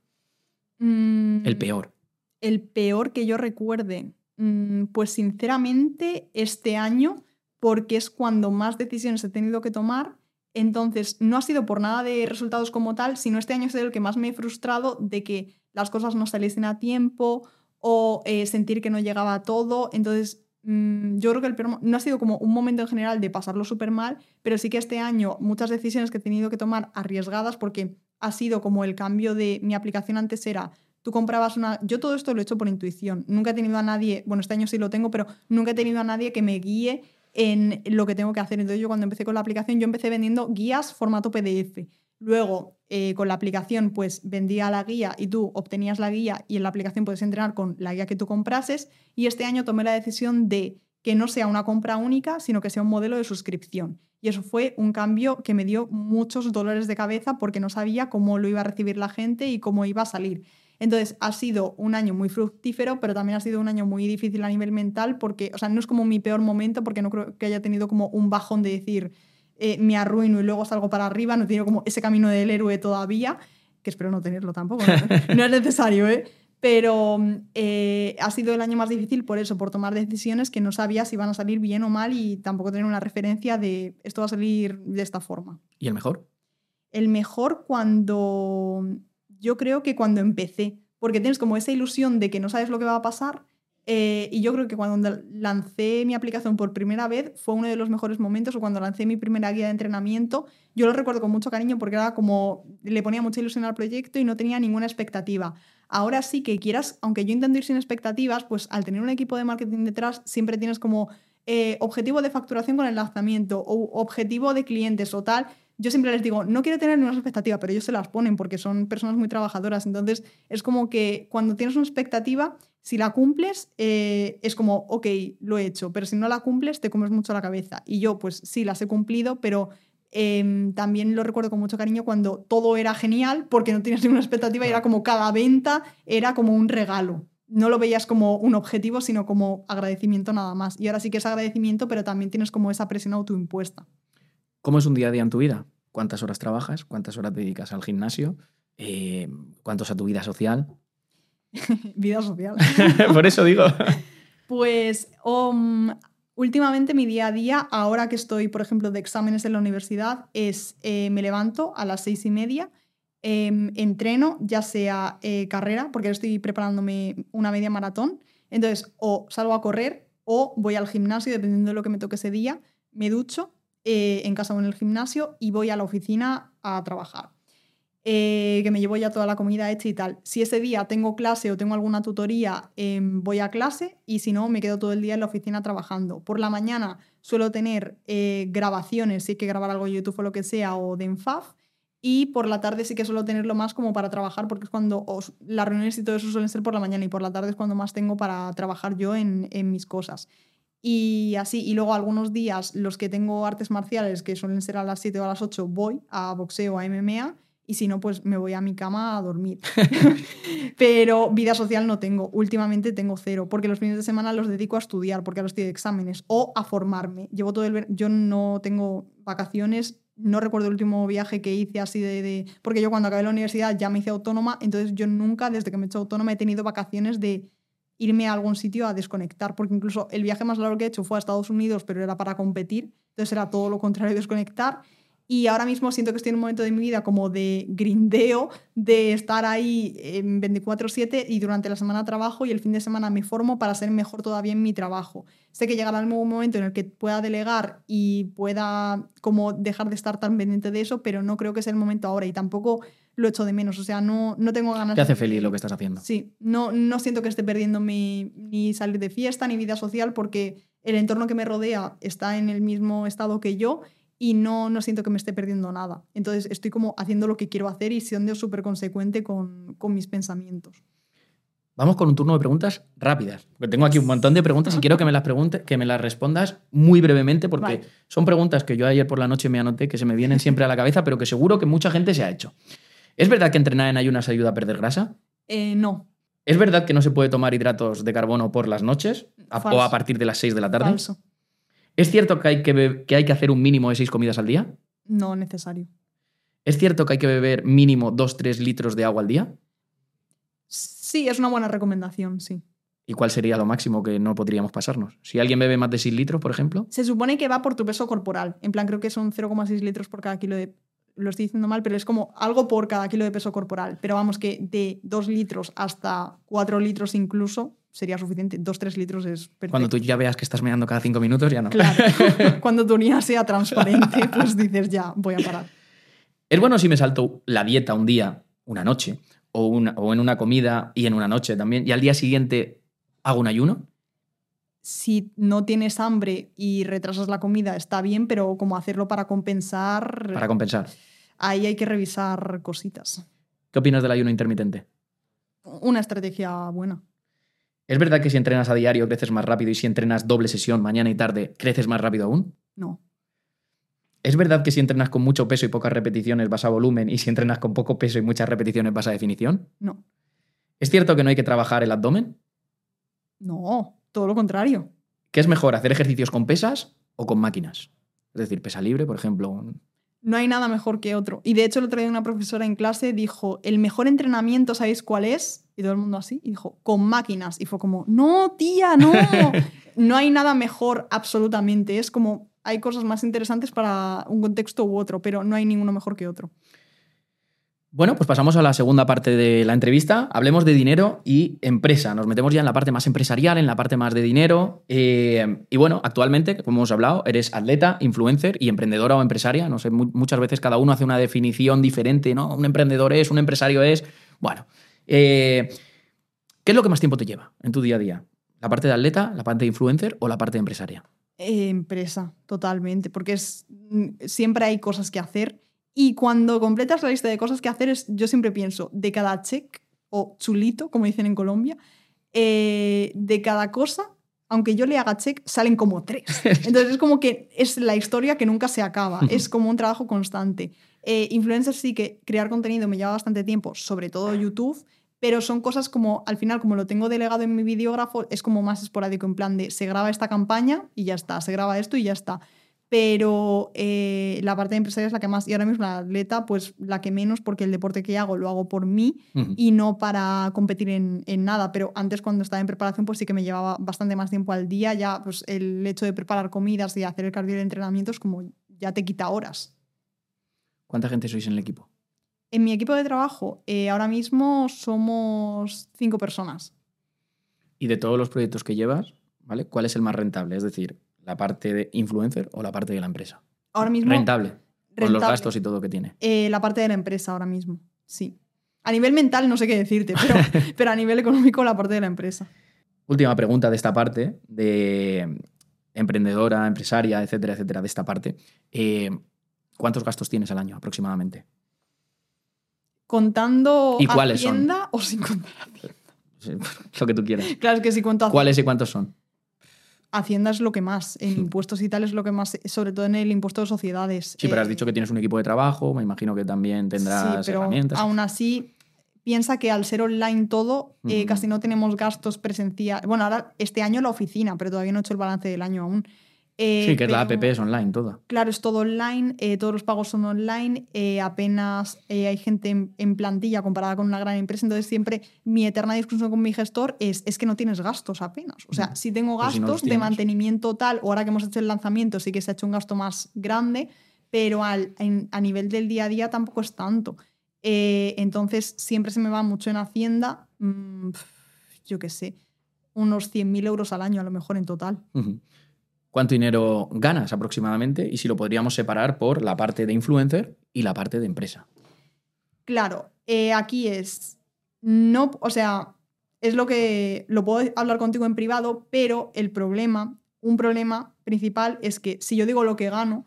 Mm, el peor. El peor que yo recuerde. Mm, pues sinceramente, este año porque es cuando más decisiones he tenido que tomar. Entonces, no ha sido por nada de resultados como tal, sino este año es el que más me he frustrado de que las cosas no saliesen a tiempo o eh, sentir que no llegaba a todo. Entonces, mm, yo creo que el no ha sido como un momento en general de pasarlo súper mal, pero sí que este año muchas decisiones que he tenido que tomar arriesgadas porque ha sido como el cambio de mi aplicación antes era, tú comprabas una... Yo todo esto lo he hecho por intuición. Nunca he tenido a nadie, bueno, este año sí lo tengo, pero nunca he tenido a nadie que me guíe en lo que tengo que hacer. Entonces yo cuando empecé con la aplicación, yo empecé vendiendo guías formato PDF. Luego, eh, con la aplicación, pues vendía la guía y tú obtenías la guía y en la aplicación puedes entrenar con la guía que tú comprases. Y este año tomé la decisión de que no sea una compra única, sino que sea un modelo de suscripción. Y eso fue un cambio que me dio muchos dolores de cabeza porque no sabía cómo lo iba a recibir la gente y cómo iba a salir. Entonces ha sido un año muy fructífero, pero también ha sido un año muy difícil a nivel mental porque, o sea, no es como mi peor momento porque no creo que haya tenido como un bajón de decir eh, me arruino y luego salgo para arriba, no he tenido como ese camino del héroe todavía, que espero no tenerlo tampoco, no, no es necesario, ¿eh? Pero eh, ha sido el año más difícil por eso, por tomar decisiones que no sabía si iban a salir bien o mal y tampoco tener una referencia de esto va a salir de esta forma. ¿Y el mejor? El mejor cuando yo creo que cuando empecé, porque tienes como esa ilusión de que no sabes lo que va a pasar. eh, y yo creo que cuando lancé mi aplicación por primera vez fue uno de los mejores momentos, o cuando lancé mi primera guía de entrenamiento, yo lo recuerdo con mucho cariño porque era como, le ponía mucha ilusión al proyecto y no tenía ninguna expectativa. Ahora sí que quieras, aunque yo intento ir sin expectativas, pues al tener un equipo de marketing detrás siempre tienes como eh, objetivo de facturación con el lanzamiento o objetivo de clientes o tal yo siempre les digo, no quiero tener ninguna expectativa, pero ellos se las ponen porque son personas muy trabajadoras. Entonces, es como que cuando tienes una expectativa, si la cumples, eh, es como, ok, lo he hecho, pero si no la cumples, te comes mucho la cabeza. Y yo, pues sí, las he cumplido, pero eh, también lo recuerdo con mucho cariño cuando todo era genial porque no tienes ninguna expectativa y era como cada venta era como un regalo. No lo veías como un objetivo, sino como agradecimiento nada más. Y ahora sí que es agradecimiento, pero también tienes como esa presión autoimpuesta. ¿Cómo es un día a día en tu vida? ¿Cuántas horas trabajas? ¿Cuántas horas te dedicas al gimnasio? Eh, ¿Cuántos a tu vida social? vida social. Por eso digo. Pues um, últimamente mi día a día, ahora que estoy, por ejemplo, de exámenes en la universidad, es eh, me levanto a las seis y media, eh, entreno, ya sea eh, carrera, porque estoy preparándome una media maratón. Entonces, o salgo a correr o voy al gimnasio, dependiendo de lo que me toque ese día, me ducho eh, en casa o en el gimnasio y voy a la oficina a trabajar. Eh, que me llevo ya toda la comida hecha y tal. Si ese día tengo clase o tengo alguna tutoría, eh, voy a clase y si no, me quedo todo el día en la oficina trabajando. Por la mañana suelo tener eh, grabaciones, si hay que grabar algo de YouTube o lo que sea, o de Enfaf. Y por la tarde sí que suelo tenerlo más como para trabajar, porque es cuando os, las reuniones y todo eso suelen ser por la mañana y por la tarde es cuando más tengo para trabajar yo en, en mis cosas. Y así, y luego algunos días, los que tengo artes marciales, que suelen ser a las 7 o a las 8, voy a boxeo, a MMA, y si no, pues me voy a mi cama a dormir. Pero vida social no tengo. Últimamente tengo cero, porque los fines de semana los dedico a estudiar, porque ahora estoy de exámenes, o a formarme. Llevo todo el ver Yo no tengo vacaciones, no recuerdo el último viaje que hice así de, de, Porque yo cuando acabé la universidad ya me hice autónoma, entonces yo nunca, desde que me he hecho autónoma, he tenido vacaciones de irme a algún sitio a desconectar, porque incluso el viaje más largo que he hecho fue a Estados Unidos, pero era para competir, entonces era todo lo contrario, desconectar. Y ahora mismo siento que estoy en un momento de mi vida como de grindeo, de estar ahí en 24/7 y durante la semana trabajo y el fin de semana me formo para ser mejor todavía en mi trabajo. Sé que llegará el nuevo momento en el que pueda delegar y pueda como dejar de estar tan pendiente de eso, pero no creo que sea el momento ahora y tampoco lo echo de menos. O sea, no, no tengo ganas Te hace de- feliz lo que estás haciendo. Sí, no, no siento que esté perdiendo mi, ni salir de fiesta ni vida social porque el entorno que me rodea está en el mismo estado que yo y no, no siento que me esté perdiendo nada. Entonces estoy como haciendo lo que quiero hacer y siendo súper consecuente con, con mis pensamientos. Vamos con un turno de preguntas rápidas. Porque tengo aquí un montón de preguntas y quiero que me las pregunte, que me las respondas muy brevemente, porque Vale. son preguntas que yo ayer por la noche me anoté, que se me vienen siempre a la cabeza, pero que seguro que mucha gente se ha hecho. ¿Es verdad que entrenar en ayunas ayuda a perder grasa? Eh, no, ¿Es verdad que no se puede tomar hidratos de carbono por las noches a- o a partir de las 6 de la tarde? falso, ¿Es cierto que hay que, que hay que hacer un mínimo de 6 comidas al día? no necesario. ¿Es cierto que hay que beber mínimo 2-3 litros de agua al día? Sí, es una buena recomendación, sí. ¿Y cuál sería lo máximo que no podríamos pasarnos? Si alguien bebe más de 6 litros, por ejemplo. Se supone que va por tu peso corporal. En plan, creo que son 0,6 litros por cada kilo de... Lo estoy diciendo mal, pero es como algo por cada kilo de peso corporal. Pero vamos, que de 2 litros hasta 4 litros incluso, sería suficiente. Dos, tres litros es perfecto. Cuando tú ya veas que estás meando cada cinco minutos, ya no. Claro. Cuando tu orina sea transparente, pues dices, ya, voy a parar. Es bueno si me salto la dieta un día, una noche, o, una, o en una comida y en una noche también, y al día siguiente hago un ayuno. Si no tienes hambre y retrasas la comida, está bien, pero como hacerlo para compensar, Para compensar. ahí hay que revisar cositas. ¿Qué opinas del ayuno intermitente? Una estrategia buena. ¿Es verdad que si entrenas a diario creces más rápido y si entrenas doble sesión mañana y tarde creces más rápido aún? No. ¿Es verdad que si entrenas con mucho peso y pocas repeticiones vas a volumen y si entrenas con poco peso y muchas repeticiones vas a definición? No. ¿Es cierto que no hay que trabajar el abdomen? No. Todo lo contrario. ¿Qué es mejor, hacer ejercicios con pesas o con máquinas? Es decir, pesa libre, por ejemplo. No hay nada mejor que otro. Y de hecho, el otro día una profesora en clase dijo, el mejor entrenamiento, ¿sabéis cuál es? Y todo el mundo así. Y dijo, con máquinas. Y fue como, no, tía, no. no hay nada mejor absolutamente. Es como, hay cosas más interesantes para un contexto u otro, pero no hay ninguno mejor que otro. Bueno, pues pasamos a la segunda parte de la entrevista. Hablemos de dinero y empresa. Nos metemos ya en la parte más empresarial, en la parte más de dinero. Eh, y bueno, actualmente, como hemos hablado, eres atleta, influencer y emprendedora o empresaria. No sé, mu- muchas veces cada uno hace una definición diferente, ¿no? Un emprendedor es, un empresario es. Bueno, eh, ¿qué es lo que más tiempo te lleva en tu día a día? ¿La parte de atleta, la parte de influencer o la parte de empresaria? Empresa, totalmente, porque es, mm, siempre hay cosas que hacer. Y cuando completas la lista de cosas que hacer, es, yo siempre pienso, de cada check o chulito, como dicen en Colombia, eh, de cada cosa, aunque yo le haga check, salen como tres. Entonces es como que es la historia que nunca se acaba, es como un trabajo constante. Eh, influencer sí que crear contenido me lleva bastante tiempo, sobre todo YouTube, pero son cosas como, al final, como lo tengo delegado en mi videógrafo, es como más esporádico, en plan de se graba esta campaña y ya está, se graba esto y ya está. Pero eh, la parte de empresaria es la que más, y ahora mismo la atleta, pues la que menos, porque el deporte que hago lo hago por mí y no para competir en, en nada. Pero antes, cuando estaba en preparación, pues sí que me llevaba bastante más tiempo al día. Ya, pues el hecho de preparar comidas y hacer el cardio de entrenamiento es como ya te quita horas. ¿Cuánta gente sois en el equipo? En mi equipo de trabajo, eh, ahora mismo somos cinco personas. Y de todos los proyectos que llevas, ¿vale? ¿Cuál es el más rentable? Es decir, la parte de influencer o la parte de la empresa. Ahora mismo. Rentable. Con los gastos y todo que tiene. Eh, la parte de la empresa ahora mismo, sí. A nivel mental no sé qué decirte, pero, pero a nivel económico la parte de la empresa. Última pregunta de esta parte, de emprendedora, empresaria, etcétera, etcétera, de esta parte. Eh, ¿Cuántos gastos tienes al año aproximadamente? ¿Contando ¿Y cuáles son? O sin contar Hacienda? Lo que tú quieras. Claro, es que si cuento Hacienda, ¿Cuáles y cuántos son? Hacienda es lo que más, en impuestos y tal es lo que más, sobre todo en el impuesto de sociedades. Sí, pero has Eh, dicho que tienes un equipo de trabajo, me imagino que también tendrás sí, pero herramientas. aún así, piensa que al ser online todo, eh, Ujú. casi no tenemos gastos presenciales. Bueno, ahora este año la oficina, pero todavía no he hecho el balance del año aún. Eh, sí, que es la app, es online, toda. Claro, es todo online, eh, todos los pagos son online, eh, apenas eh, hay gente en, en plantilla comparada con una gran empresa, entonces siempre mi eterna discusión con mi gestor es, es que no tienes gastos apenas. O sea, Mm. si tengo Pues si no los gastos de mantenimiento tal, o ahora que hemos hecho el lanzamiento sí que se ha hecho un gasto más grande, pero al, en- a nivel del día a día tampoco es tanto. Eh, entonces siempre se me va mucho en Hacienda, mm, yo qué sé, unos 100.000 euros al año a lo mejor en total. Ujú. ¿Cuánto dinero ganas aproximadamente? Y si lo podríamos separar por la parte de influencer y la parte de empresa. Claro, eh, aquí es. No, o sea, es lo que. Lo puedo hablar contigo en privado, pero el problema, un problema principal es que si yo digo lo que gano,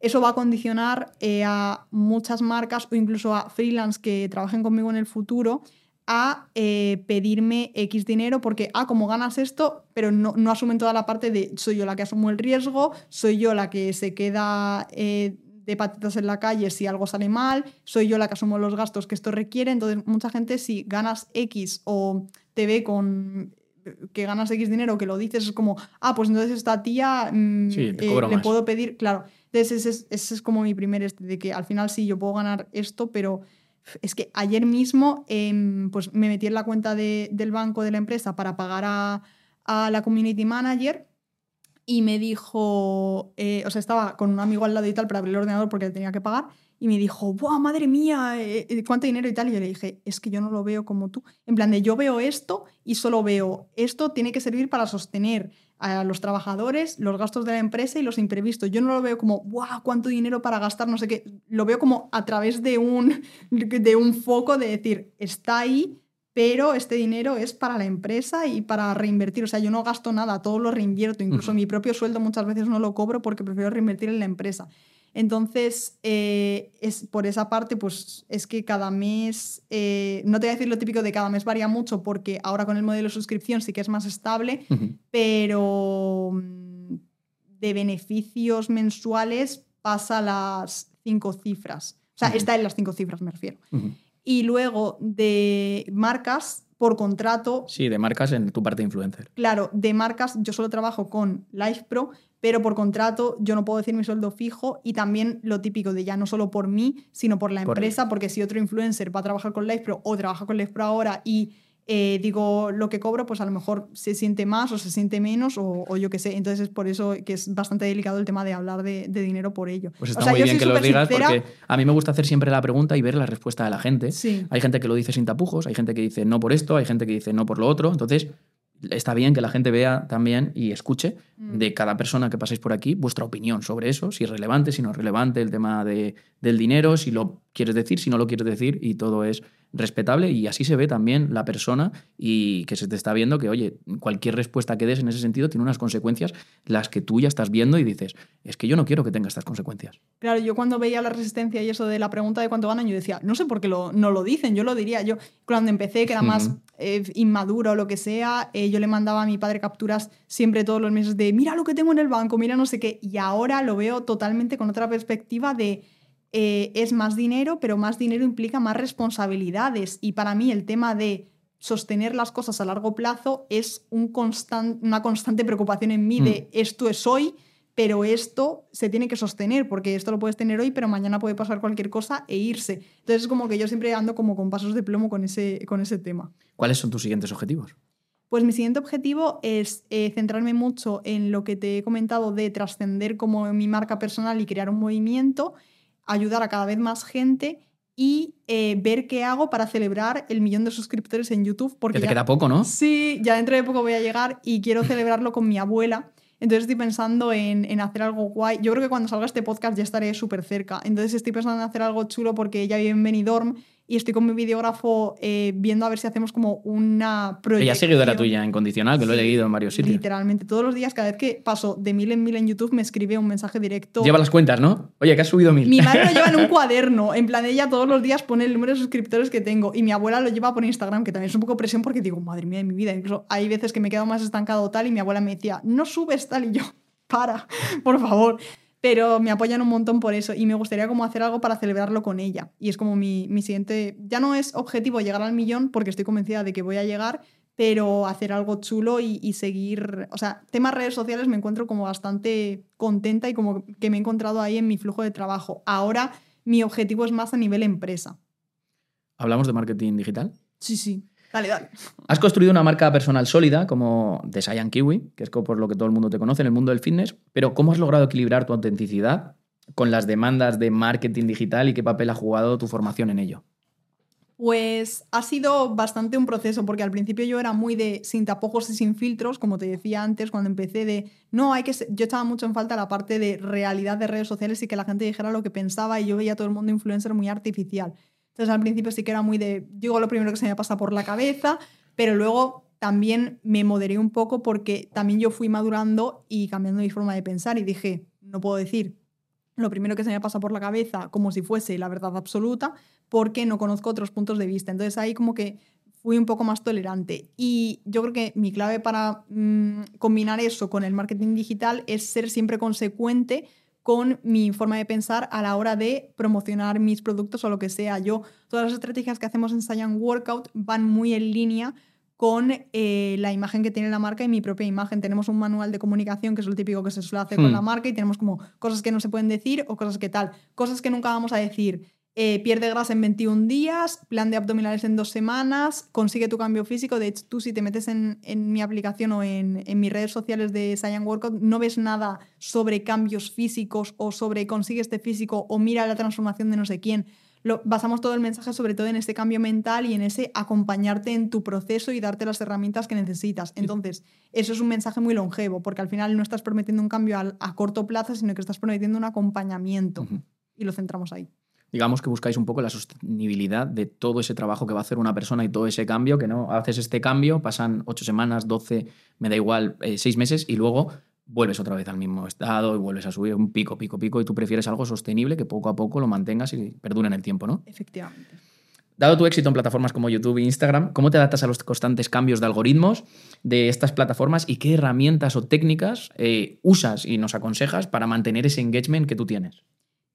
eso va a condicionar eh, a muchas marcas o incluso a freelance que trabajen conmigo en el futuro a eh, pedirme X dinero porque, ah, como ganas esto, pero no, no asumen toda la parte de soy yo la que asumo el riesgo, soy yo la que se queda eh, de patitas en la calle si algo sale mal, soy yo la que asumo los gastos que esto requiere. Entonces, mucha gente, si ganas X o te ve con que ganas X dinero, que lo dices, es como, ah, pues entonces esta tía mm, Sí, te eh, le puedo pedir, claro. Entonces, ese es, ese es como mi primer, este, de que al final sí, yo puedo ganar esto, pero es que ayer mismo em, pues me metí en la cuenta de- del banco de la empresa para pagar a, a la community manager y me dijo, eh, o sea, estaba con un amigo al lado y tal para abrir el ordenador porque tenía que pagar y me dijo, ¡buah, madre mía! eh, eh, ¿Cuánto dinero y tal? Y yo le dije, es que yo no lo veo como tú. En plan de, yo veo esto y solo veo, esto tiene que servir para sostener a los trabajadores, los gastos de la empresa y los imprevistos. Yo no lo veo como, ¡buah, cuánto dinero para gastar! No sé qué. Lo veo como a través de un, de un foco de decir, está ahí, pero este dinero es para la empresa y para reinvertir. O sea, yo no gasto nada, todo lo reinvierto. Incluso mi propio sueldo muchas veces no lo cobro porque prefiero reinvertir en la empresa. Entonces, eh, es, por esa parte, pues es que cada mes, eh, no te voy a decir lo típico de cada mes varía mucho porque ahora con el modelo de suscripción sí que es más estable, pero mm, de beneficios mensuales pasa las cinco cifras. O sea, está en las cinco cifras, me refiero. Y luego de marcas, por contrato, Sí, de marcas en tu parte de influencer. Claro, de marcas yo solo trabajo con LivePro, pero por contrato yo no puedo decir mi sueldo fijo y también lo típico de ya no solo por mí, sino por la Por empresa, porque si otro influencer va a trabajar con LivePro o trabaja con LivePro ahora y eh, digo lo que cobro, pues a lo mejor se siente más o se siente menos o, o yo qué sé. Entonces es por eso que es bastante delicado el tema de hablar de, de dinero por ello. Pues O está sea, muy bien que lo digas sincera. porque a mí me gusta hacer siempre la pregunta y ver la respuesta de la gente. Sí. Hay gente que lo dice sin tapujos, hay gente que dice no por esto, hay gente que dice no por lo otro. Entonces, está bien que la gente vea también y escuche Mm. de cada persona que paséis por aquí vuestra opinión sobre eso, si es relevante, si no es relevante, el tema de, del dinero, si lo quieres decir, si no lo quieres decir, y todo es respetable. Y así se ve también la persona y que se te está viendo que, oye, cualquier respuesta que des en ese sentido tiene unas consecuencias, las que tú ya estás viendo y dices, es que yo no quiero que tenga estas consecuencias. Claro, yo cuando veía la resistencia y eso de la pregunta de cuánto ganan, yo decía, no sé por qué lo, no lo dicen, yo lo diría. Yo cuando empecé, que era más. Eh, inmaduro o lo que sea, eh, yo le mandaba a mi padre capturas siempre todos los meses de, mira lo que tengo en el banco, mira no sé qué. Y ahora lo veo totalmente con otra perspectiva de, eh, es más dinero, pero más dinero implica más responsabilidades. Y para mí el tema de sostener las cosas a largo plazo es un una constante preocupación en mí de esto es hoy, pero esto se tiene que sostener, porque esto lo puedes tener hoy, pero mañana puede pasar cualquier cosa e irse. Entonces es como que yo siempre ando como con pasos de plomo con ese, con ese tema. ¿Cuáles son tus siguientes objetivos? Pues mi siguiente objetivo es eh, centrarme mucho en lo que te he comentado de trascender como mi marca personal y crear un movimiento, ayudar a cada vez más gente y eh, ver qué hago para celebrar el millón de suscriptores en YouTube. Porque Que te ya- queda poco, ¿no? Sí, ya dentro de poco voy a llegar y quiero celebrarlo con mi abuela. Entonces estoy pensando en, en hacer algo guay. Yo creo que cuando salga este podcast ya estaré súper cerca. Entonces estoy pensando en hacer algo chulo porque ella vive en Benidorm y estoy con mi videógrafo eh, viendo a ver si hacemos como una proyección. Ella es seguidora tuya incondicional, que lo he leído en varios sitios. Literalmente, todos los días, cada vez que paso de mil en mil en YouTube, me escribe un mensaje directo. Lleva las cuentas, ¿no? Oye, que has subido mil. Mi madre lo lleva en un cuaderno, en plan ella todos los días pone el número de suscriptores que tengo y mi abuela lo lleva por Instagram, que también es un poco presión porque digo, madre mía de mi vida, incluso hay veces que me quedo más estancado tal y mi abuela me decía, no subes tal y yo, para, por favor. Pero me apoyan un montón por eso y me gustaría como hacer algo para celebrarlo con ella. Y es como mi, mi siguiente, ya no es objetivo llegar al millón porque estoy convencida de que voy a llegar, pero hacer algo chulo y, y seguir, o sea, temas redes sociales me encuentro como bastante contenta y como que me he encontrado ahí en mi flujo de trabajo. Ahora mi objetivo es más a nivel empresa. Hablamos de marketing digital. Sí, sí. Dale, dale. Has construido una marca personal sólida como The Saiyan Kiwi, que es por lo que todo el mundo te conoce en el mundo del fitness, pero ¿cómo has logrado equilibrar tu autenticidad con las demandas de marketing digital y qué papel ha jugado tu formación en ello? Pues ha sido bastante un proceso, porque al principio yo era muy de sin tapujos y sin filtros, como te decía antes, cuando empecé de, no, hay que ser-". yo echaba mucho en falta la parte de realidad de redes sociales y que la gente dijera lo que pensaba y yo veía a todo el mundo influencer muy artificial. Entonces al principio sí que era muy de, digo lo primero que se me pasa por la cabeza, pero luego también me moderé un poco porque también yo fui madurando y cambiando mi forma de pensar y dije, no puedo decir lo primero que se me pasa por la cabeza como si fuese la verdad absoluta, porque no conozco otros puntos de vista. Entonces ahí como que fui un poco más tolerante. Y yo creo que mi clave para mm, combinar eso con el marketing digital es ser siempre consecuente con mi forma de pensar a la hora de promocionar mis productos o lo que sea. Yo, todas las estrategias que hacemos en Science Workout van muy en línea con eh, la imagen que tiene la marca y mi propia imagen. Tenemos un manual de comunicación, que es lo típico que se suele hacer con Hmm. la marca, y tenemos como cosas que no se pueden decir o cosas que tal. Cosas que nunca vamos a decir. Eh, pierde grasa en 21 días, plan de abdominales en dos semanas, consigue tu cambio físico. De hecho, tú si te metes en, mi aplicación o en, en, mis redes sociales de Science Workout, no ves nada sobre cambios físicos o sobre consigue este físico o mira la transformación de no sé quién basamos todo el mensaje sobre todo en ese cambio mental y en ese acompañarte en tu proceso y darte las herramientas que necesitas. Entonces, eso es un mensaje muy longevo, porque al final no estás prometiendo un cambio a, corto plazo, sino que estás prometiendo un acompañamiento. Y lo centramos ahí. Digamos que buscáis un poco la sostenibilidad de todo ese trabajo que va a hacer una persona y todo ese cambio, que no haces este cambio, pasan ocho semanas, doce, me da igual, eh, seis meses y luego vuelves otra vez al mismo estado y vuelves a subir un pico, pico, pico, y tú prefieres algo sostenible que poco a poco lo mantengas y perdure en el tiempo, ¿no? Efectivamente. Dado tu éxito en plataformas como YouTube e Instagram, ¿cómo te adaptas a los constantes cambios de algoritmos de estas plataformas y qué herramientas o técnicas eh, usas y nos aconsejas para mantener ese engagement que tú tienes?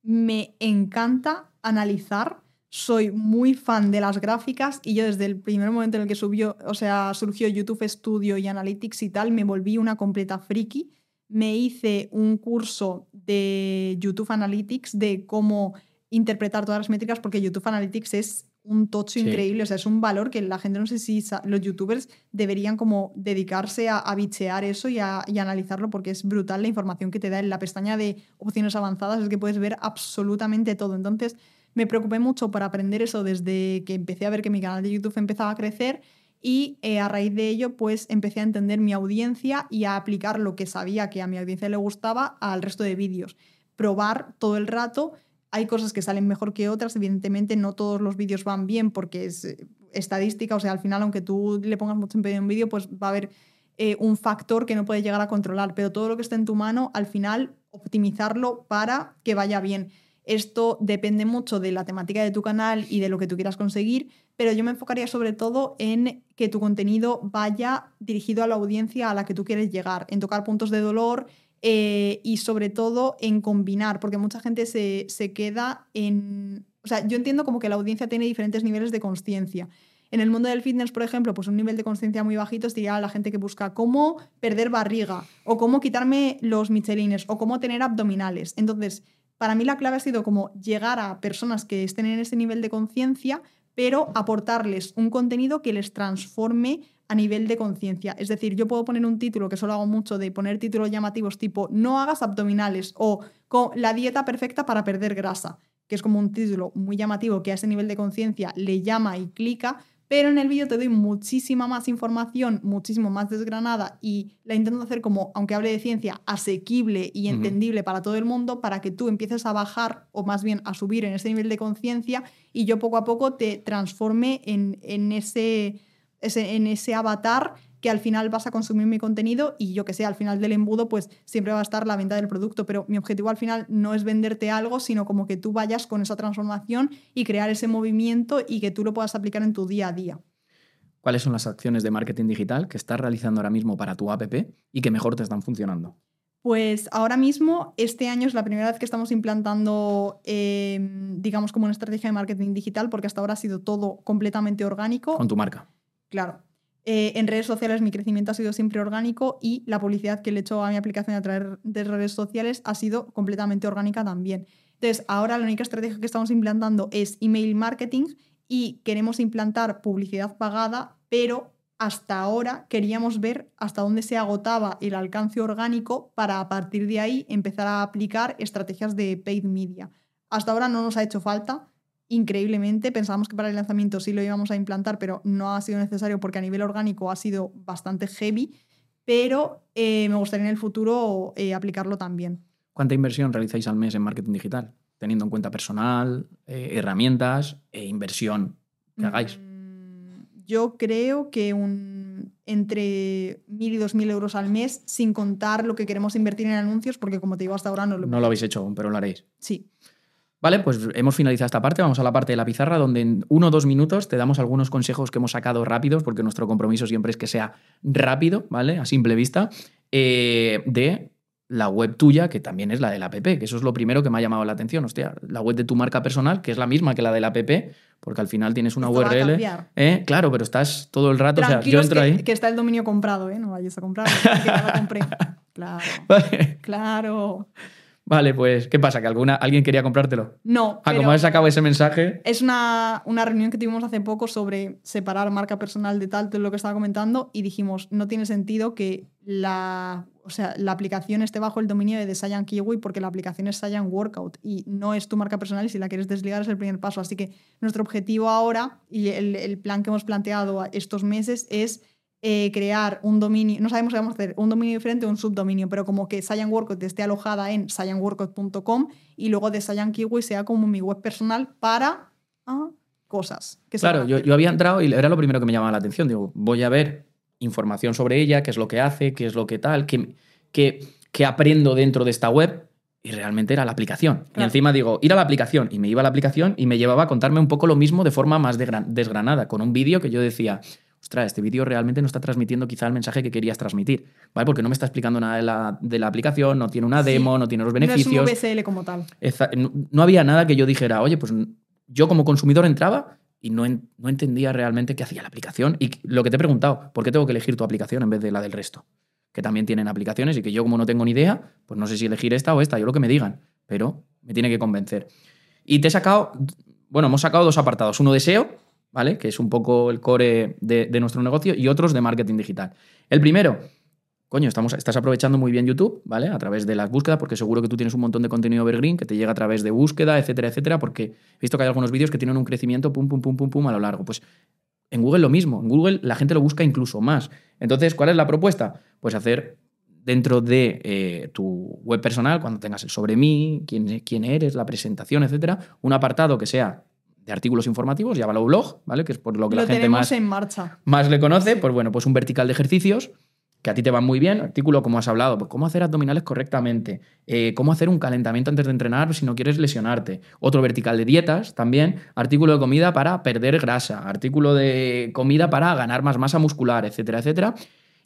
Me encanta analizar. Soy muy fan de las gráficas y yo desde el primer momento en el que subió, o sea, surgió YouTube Studio y Analytics y tal, me volví una completa friki me hice un curso de YouTube Analytics de cómo interpretar todas las métricas, porque YouTube Analytics es un tocho increíble, o sea, es un valor que la gente no sé si los youtubers deberían como dedicarse a, bichear eso y a, y analizarlo porque es brutal la información que te da en la pestaña de opciones avanzadas, es que puedes ver absolutamente todo. Entonces, me preocupé mucho por aprender eso desde que empecé a ver que mi canal de YouTube empezaba a crecer y eh, a raíz de ello pues empecé a entender mi audiencia y a aplicar lo que sabía que a mi audiencia le gustaba al resto de vídeos. Probar todo el rato. Hay cosas que salen mejor que otras, evidentemente no todos los vídeos van bien porque es eh, estadística, o sea, al final aunque tú le pongas mucho empeño en un vídeo, pues va a haber eh, un factor que no puedes llegar a controlar, pero todo lo que está en tu mano, al final optimizarlo para que vaya bien. Esto depende mucho de la temática de tu canal y de lo que tú quieras conseguir, pero yo me enfocaría sobre todo en que tu contenido vaya dirigido a la audiencia a la que tú quieres llegar, en tocar puntos de dolor eh, y sobre todo en combinar, porque mucha gente se, queda en... O sea, yo entiendo como que la audiencia tiene diferentes niveles de conciencia. En el mundo del fitness, por ejemplo, pues un nivel de conciencia muy bajito sería la gente que busca cómo perder barriga o cómo quitarme los michelines o cómo tener abdominales. Entonces, para mí la clave ha sido como llegar a personas que estén en ese nivel de conciencia, pero aportarles un contenido que les transforme a nivel de conciencia. Es decir, yo puedo poner un título, que solo hago mucho de poner títulos llamativos tipo no hagas abdominales o la dieta perfecta para perder grasa, que es como un título muy llamativo que a ese nivel de conciencia le llama y clica, pero en el vídeo te doy muchísima más información, muchísimo más desgranada y la intento hacer como, aunque hable de ciencia, asequible y entendible para todo el mundo para que tú empieces a bajar o más bien a subir en ese nivel de conciencia y yo poco a poco te transforme en, en ese, en ese avatar que al final vas a consumir mi contenido y yo que sé, al final del embudo pues siempre va a estar la venta del producto, pero mi objetivo al final no es venderte algo, sino como que tú vayas con esa transformación y crear ese movimiento y que tú lo puedas aplicar en tu día a día. ¿Cuáles son las acciones de marketing digital que estás realizando ahora mismo para tu app y que mejor te están funcionando? Pues ahora mismo, este año es la primera vez que estamos implantando, em, digamos, como una estrategia de marketing digital, porque hasta ahora ha sido todo completamente orgánico. Con tu marca. Claro. Eh, en redes sociales mi crecimiento ha sido siempre orgánico y la publicidad que le he hecho a mi aplicación a través de redes sociales ha sido completamente orgánica también. Entonces, ahora la única estrategia que estamos implantando es email marketing y queremos implantar publicidad pagada, pero hasta ahora queríamos ver hasta dónde se agotaba el alcance orgánico para a partir de ahí empezar a aplicar estrategias de paid media. Hasta ahora no nos ha hecho falta, increíblemente. Pensábamos que para el lanzamiento sí lo íbamos a implantar, pero no ha sido necesario porque a nivel orgánico ha sido bastante heavy, pero eh, me gustaría en el futuro eh, aplicarlo también. ¿Cuánta inversión realizáis al mes en marketing digital? Teniendo en cuenta personal, eh, herramientas e inversión que hagáis. Mm, yo creo que un, entre 1.000 y 2.000 euros al mes, sin contar lo que queremos invertir en anuncios, porque como te digo, hasta ahora no lo... No lo habéis hecho aún, pero lo haréis. Sí. Vale, pues hemos finalizado esta parte, vamos a la parte de la pizarra, donde en uno o dos minutos te damos algunos consejos que hemos sacado rápidos, porque nuestro compromiso siempre es que sea rápido, ¿vale? A simple vista, eh, de la web tuya, que también es la del app, que eso es lo primero que me ha llamado la atención. Hostia, la web de tu marca personal, que es la misma que la del app, porque al final tienes una URL. ¿eh? Claro, pero estás todo el rato. o sea, yo entro que, ahí. Que está el dominio comprado, ¿eh? No vayas a comprar, que ya compré. Claro. Claro. Vale, pues, ¿qué pasa? ¿Que alguna, alguien quería comprártelo? No. Ah, como has sacado ese mensaje. Es una, una reunión que tuvimos hace poco sobre separar marca personal de tal, de lo que estaba comentando, y dijimos, no tiene sentido que la, o sea, la aplicación esté bajo el dominio de Saiyan Kiwi porque la aplicación es Saiyan Workout y no es tu marca personal y si la quieres desligar es el primer paso. Así que nuestro objetivo ahora y el, el plan que hemos planteado estos meses es eh, crear un dominio, no sabemos qué vamos a hacer, un dominio diferente o un subdominio, pero como que Workout esté alojada en scienceworkout.com y luego de Saiyan Kiwi sea como mi web personal para ah, cosas. Que Claro, yo, yo había entrado y era lo primero que me llamaba la atención. Digo, voy a ver información sobre ella, qué es lo que hace, qué es lo que tal, qué, qué, qué aprendo dentro de esta web. Y realmente era la aplicación. Y encima digo, ir a la aplicación. Y me iba a la aplicación y me llevaba a contarme un poco lo mismo de forma más desgran- desgranada, con un vídeo que yo decía, ostras, este vídeo realmente no está transmitiendo quizá el mensaje que querías transmitir, ¿vale? Porque no me está explicando nada de la, de la aplicación, no tiene una Sí. demo, no tiene los No es un beneficios. VSL como tal. No, no había nada que yo dijera, oye, pues yo como consumidor entraba y no, en- no entendía realmente qué hacía la aplicación. Y lo que te he preguntado, ¿por qué tengo que elegir tu aplicación en vez de la del resto? Que también tienen aplicaciones y que yo como no tengo ni idea, pues no sé si elegir esta o esta, yo lo que me digan, pero me tiene que convencer. Y te he sacado, bueno, hemos sacado dos apartados, uno de SEO, ¿vale? Que es un poco el core de, nuestro negocio, y otros de marketing digital. El primero, coño, estamos, estás aprovechando muy bien YouTube, ¿vale? A través de las búsquedas, porque seguro que tú tienes un montón de contenido evergreen que te llega a través de búsqueda, etcétera, etcétera, porque he visto que hay algunos vídeos que tienen un crecimiento pum, pum, pum, pum, pum a lo largo. Pues en Google lo mismo, en Google la gente lo busca incluso más. Entonces, ¿cuál es la propuesta? Pues hacer dentro de eh, tu web personal, cuando tengas el sobre mí, quién, quién eres, la presentación, etcétera, un apartado que sea de artículos informativos, llámalo blog, ¿vale? Que es por lo que Lo la gente más en marcha. más le conoce, pues bueno, pues un vertical de ejercicios que a ti te van muy bien, artículo como has hablado, pues cómo hacer abdominales correctamente, eh, cómo hacer un calentamiento antes de entrenar si no quieres lesionarte, otro vertical de dietas también, artículo de comida para perder grasa, artículo de comida para ganar más masa muscular, etcétera, etcétera.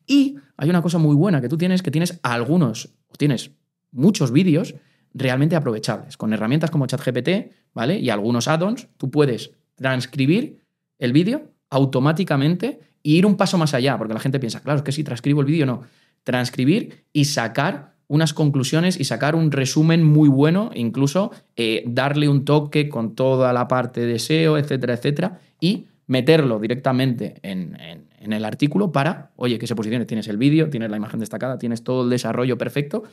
Y hay una cosa muy buena que tú tienes, que tienes algunos, o tienes muchos vídeos realmente aprovechables. Con herramientas como ChatGPT, ¿vale? Y algunos add-ons, tú puedes transcribir el vídeo automáticamente e ir un paso más allá, porque la gente piensa, claro, es que si transcribo el vídeo, no. Transcribir y sacar unas conclusiones y sacar un resumen muy bueno, incluso eh, darle un toque con toda la parte de SEO, etcétera, etcétera, y meterlo directamente en, en- en el artículo para, oye, que se posicione. Tienes el vídeo, tienes la imagen destacada, tienes todo el desarrollo perfecto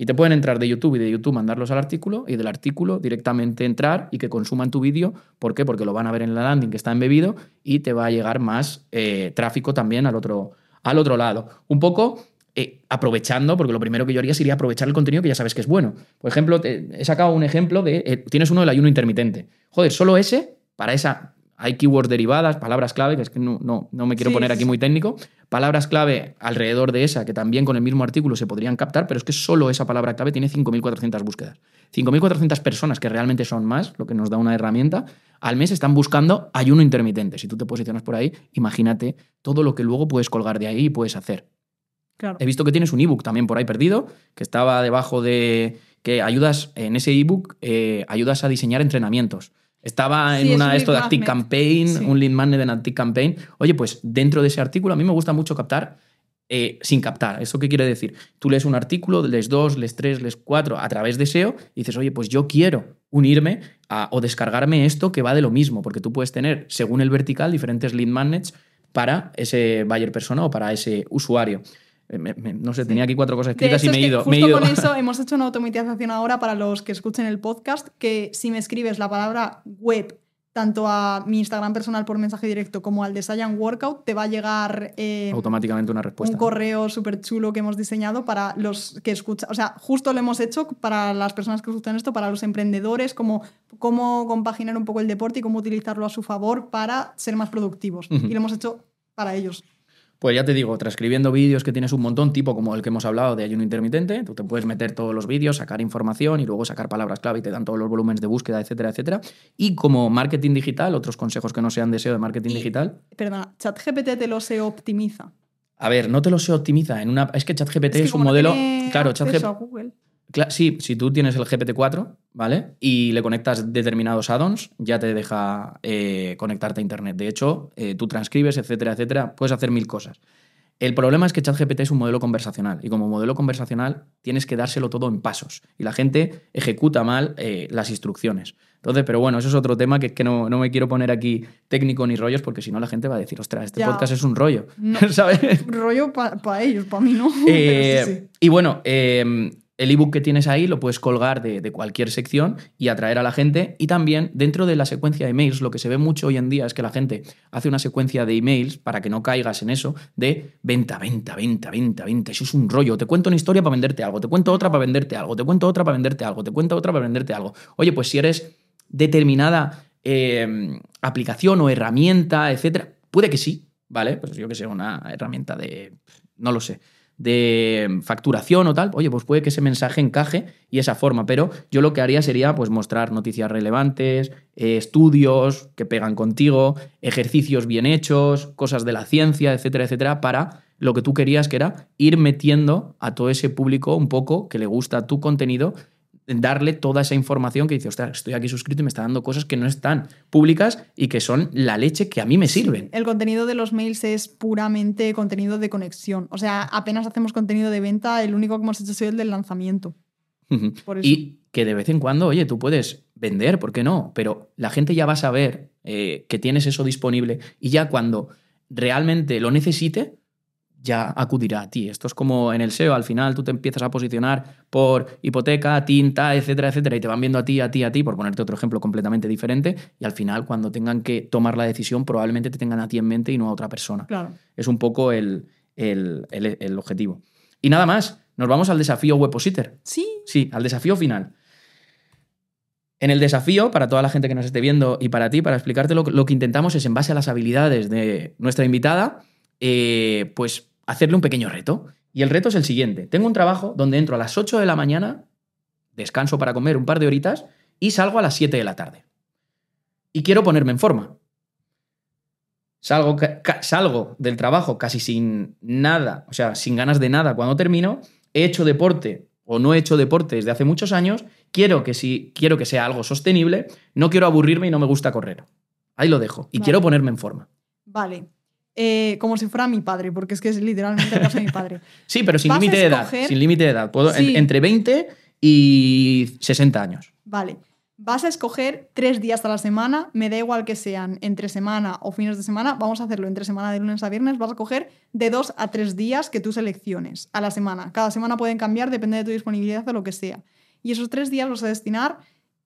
y te pueden entrar de YouTube y de YouTube mandarlos al artículo y del artículo directamente entrar y que consuman tu vídeo. ¿Por qué? Porque lo van a ver en la landing que está embebido y te va a llegar más eh, tráfico también al otro, al otro lado. Un poco eh, aprovechando, porque lo primero que yo haría sería aprovechar el contenido que ya sabes que es bueno. Por ejemplo, te- he sacado un ejemplo de, eh, tienes uno del ayuno intermitente. Joder, solo ese, para esa, hay keywords derivadas, palabras clave, que es que no, no, no me quiero Sí, poner aquí muy técnico, palabras clave alrededor de esa, que también con el mismo artículo se podrían captar, pero es que solo esa palabra clave tiene 5.400 búsquedas. 5.400 personas, que realmente son más, lo que nos da una herramienta, al mes están buscando ayuno intermitente. Si tú te posicionas por ahí, imagínate todo lo que luego puedes colgar de ahí y puedes hacer. Claro. He visto que tienes un ebook también por ahí perdido, que estaba debajo de que ayudas, en ese ebook, eh, ayudas a diseñar entrenamientos. Estaba en una esto de Active. Campaign, Sí. un lead magnet en Active Campaign. Oye, pues dentro de ese artículo a mí me gusta mucho captar eh, sin captar. ¿Esto qué quiere decir? Tú lees un artículo, lees dos, lees tres, lees cuatro a través de SEO y dices, oye, pues yo quiero unirme a- o descargarme esto que va de lo mismo, porque tú puedes tener, según el vertical, diferentes lead magnets para ese buyer persona o para ese usuario. Eh, me- me- no sé, tenía aquí cuatro cosas escritas y me he ido. me he justo ido. con eso hemos hecho una automatización ahora para los que escuchen el podcast, que si me escribes la palabra web tanto a mi Instagram personal por mensaje directo como al de Saiyan Workout, te va a llegar eh, automáticamente una respuesta. un correo súper chulo que hemos diseñado para los que escuchan. O sea, justo lo hemos hecho para las personas que escuchan esto, para los emprendedores, como cómo compaginar un poco el deporte y cómo utilizarlo a su favor para ser más productivos. Y lo hemos hecho para ellos. Pues ya te digo, transcribiendo vídeos que tienes un montón, tipo como el que hemos hablado de ayuno intermitente, tú te puedes meter todos los vídeos, sacar información y luego sacar palabras clave y te dan todos los volúmenes de búsqueda, etcétera, etcétera. Y como marketing digital, otros consejos que no sean deseo de marketing Y- digital. Perdona, ChatGPT te lo se optimiza. A ver, no te lo se optimiza en una. Es que ChatGPT es, que un no modelo. claro, ChatGPT. Sí, si tú tienes el GPT-4, ¿vale? Y le conectas determinados add-ons, ya te deja eh, conectarte a Internet. De hecho, eh, tú transcribes, etcétera, etcétera, puedes hacer mil cosas. El problema es que ChatGPT es un modelo conversacional y como modelo conversacional tienes que dárselo todo en pasos y la gente ejecuta mal eh, las instrucciones. Entonces, pero bueno, eso es otro tema que que no, no me quiero poner aquí técnico ni rollos porque si no la gente va a decir, ostras, este Ya. podcast es un rollo, No. ¿sabes? Rollo para ellos, para mí no. Eh, sí, sí. Y bueno, eh, el ebook que tienes ahí lo puedes colgar de, cualquier sección y atraer a la gente. Y también dentro de la secuencia de emails, lo que se ve mucho hoy en día es que la gente hace una secuencia de emails para que no caigas en eso de venta, venta, venta, venta, venta. Eso es un rollo. Te cuento una historia para venderte algo, te cuento otra para venderte algo, te cuento otra para venderte algo, te cuento otra para venderte algo. Oye, pues si eres determinada eh, aplicación o herramienta, etcétera, puede que sí, ¿vale? Pues yo que sé, una herramienta de, no lo sé, de facturación o tal, oye, pues puede que ese mensaje encaje y esa forma, pero yo lo que haría sería pues mostrar noticias relevantes, eh, estudios que pegan contigo, ejercicios bien hechos, cosas de la ciencia, etcétera, etcétera, para lo que tú querías que era ir metiendo a todo ese público un poco que le gusta tu contenido darle toda esa información que dice, ostras, estoy aquí suscrito y me está dando cosas que no están públicas y que son la leche que a mí me sirven. El contenido de los mails es puramente contenido de conexión. O sea, apenas hacemos contenido de venta, el único que hemos hecho sido el del lanzamiento. Ujú. Por eso. Y que de vez en cuando, oye, tú puedes vender, ¿por qué no? Pero la gente ya va a saber eh, que tienes eso disponible y ya cuando realmente lo necesite, ya acudirá a ti. Esto es como en el SEO, al final tú te empiezas a posicionar por hipoteca, tinta, etcétera, etcétera, y te van viendo a ti, a ti, a ti, por ponerte otro ejemplo completamente diferente, y al final cuando tengan que tomar la decisión, probablemente te tengan a ti en mente y no a otra persona. Claro. Es un poco el, el- el- el objetivo. Y nada más, nos vamos al desafío Webpositor. Sí. Sí, al desafío final. En el desafío, para toda la gente que nos esté viendo y para ti, para explicarte lo, que- lo que intentamos es, en base a las habilidades de nuestra invitada, eh, pues hacerle un pequeño reto. Y el reto es el siguiente. Tengo un trabajo donde entro a las 8 de la mañana, descanso para comer un par de horitas y salgo a las 7 de la tarde. Y quiero ponerme en forma. Salgo, salgo del trabajo casi sin nada, o sea, sin ganas de nada cuando termino. He hecho deporte o no he hecho deporte desde hace muchos años. Quiero que, si, quiero que sea algo sostenible. No quiero aburrirme y no me gusta correr. Ahí lo dejo. Y Vale. quiero ponerme en forma. Vale. Eh, como si fuera mi padre, porque es que es literalmente el caso de mi padre. Sí, pero sin límite de edad. Sin límite de edad. Puedo, en- entre 20 y 60 años. Vale. Vas a escoger tres días a la semana, me da igual que sean entre semana o fines de semana, vamos a hacerlo entre semana de lunes a viernes, vas a coger de dos a tres días que tú selecciones a la semana. Cada semana pueden cambiar, depende de tu disponibilidad o lo que sea. Y esos tres días vas a destinar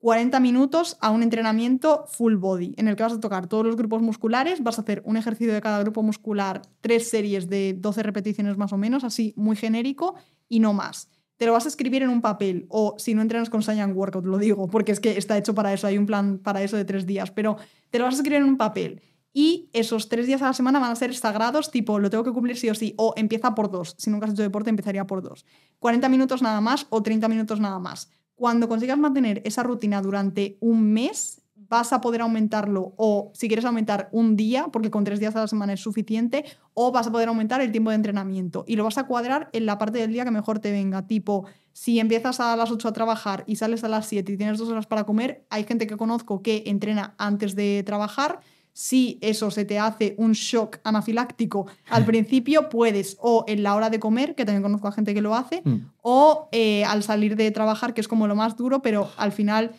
40 minutos a un entrenamiento full body, en el que vas a tocar todos los grupos musculares, vas a hacer un ejercicio de cada grupo muscular, tres series de 12 repeticiones más o menos, así muy genérico y no más te lo vas a escribir en un papel o si no entrenas con Science Workout, lo digo, porque es que está hecho para eso, hay un plan para eso de tres días, pero te lo vas a escribir en un papel y esos tres días a la semana van a ser sagrados, tipo, lo tengo que cumplir sí o sí, o empieza por dos, si nunca has hecho deporte empezaría por dos. 40 minutos nada más o 30 minutos nada más. Cuando consigas mantener esa rutina durante un mes, vas a poder aumentarlo o si quieres aumentar un día, porque con tres días a la semana es suficiente, o vas a poder aumentar el tiempo de entrenamiento y lo vas a cuadrar en la parte del día que mejor te venga. Tipo, si empiezas a las 8 a trabajar y sales a las 7 y tienes dos horas para comer, hay gente que conozco que entrena antes de trabajar. Si eso se te hace un shock anafiláctico al principio, puedes o en la hora de comer, que también conozco a gente que lo hace, Mm. o eh, al salir de trabajar, que es como lo más duro, pero al final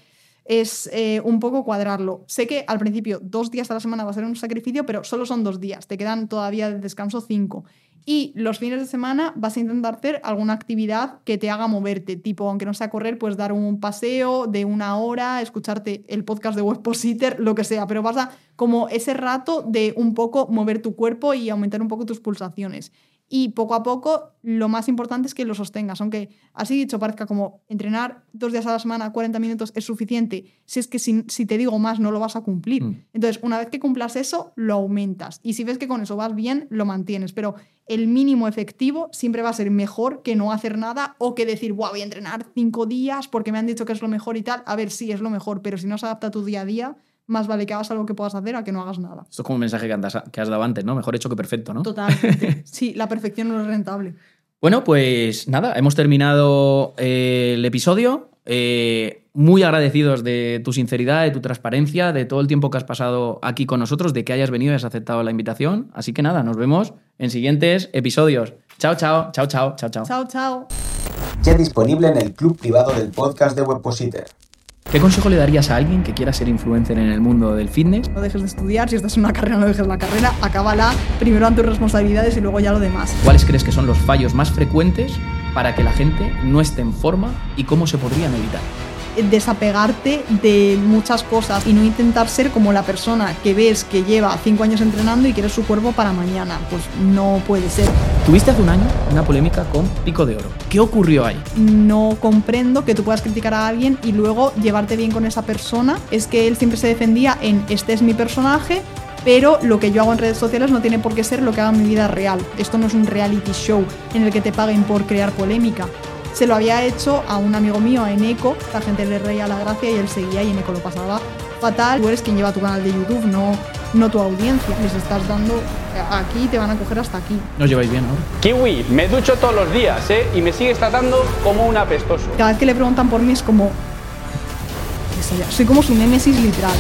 es eh, un poco cuadrarlo. Sé que al principio dos días a la semana va a ser un sacrificio, pero solo son dos días, te quedan todavía de descanso cinco. Y los fines de semana vas a intentar hacer alguna actividad que te haga moverte, tipo, aunque no sea correr, pues dar un paseo de una hora, escucharte el podcast de Webpositor, lo que sea, pero vas a como ese rato de un poco mover tu cuerpo y aumentar un poco tus pulsaciones. Y poco a poco, lo más importante es que lo sostengas, aunque así dicho parezca como entrenar dos días a la semana, 40 minutos es suficiente, si es que si, si te digo más no lo vas a cumplir. Mm. Entonces, una vez que cumplas eso, lo aumentas. Y si ves que con eso vas bien, lo mantienes. Pero el mínimo efectivo siempre va a ser mejor que no hacer nada o que decir, wow, voy a entrenar cinco días porque me han dicho que es lo mejor y tal. A ver, sí, es lo mejor, pero si no se adapta a tu día a día, más vale que hagas algo que puedas hacer a que no hagas nada. Esto es como un mensaje que, andas- que has dado antes, ¿no? Mejor hecho que perfecto, ¿no? Totalmente. Sí, la perfección no es rentable. Bueno, pues nada, hemos terminado eh, el episodio. Eh, muy agradecidos de tu sinceridad, de tu transparencia, de todo el tiempo que has pasado aquí con nosotros, de que hayas venido y has aceptado la invitación. Así que nada, nos vemos en siguientes episodios. Chao, chao, chao, chao, chao, chao. Chao, chao. Ya disponible en el club privado del podcast de Webpositor. ¿Qué consejo le darías a alguien que quiera ser influencer en el mundo del fitness? No dejes de estudiar, si estás en una carrera no dejes la carrera, acábala, primero en tus responsabilidades y luego ya lo demás. ¿Cuáles crees que son los fallos más frecuentes para que la gente no esté en forma y cómo se podrían evitar? Desapegarte de muchas cosas y no intentar ser como la persona que ves que lleva cinco años entrenando y quiere su cuerpo para mañana. Pues no puede ser. Tuviste hace un año una polémica con Pico de Oro. ¿Qué ocurrió ahí? No comprendo que tú puedas criticar a alguien y luego llevarte bien con esa persona. Es que él siempre se defendía en este es mi personaje, pero lo que yo hago en redes sociales no tiene por qué ser lo que haga en mi vida real. Esto no es un reality show en el que te paguen por crear polémica se lo había hecho a un amigo mío, a Eneco, la gente le reía la gracia y él seguía y Eneco lo pasaba fatal. Tú eres quien lleva tu canal de YouTube, no, no tu audiencia. Les estás dando aquí te van a coger hasta aquí. Nos lleváis bien, ¿no? Kiwi, me ducho todos los días, ¿eh? Y me sigues tratando como un apestoso. Cada vez que le preguntan por mí es como... Soy como su némesis literal.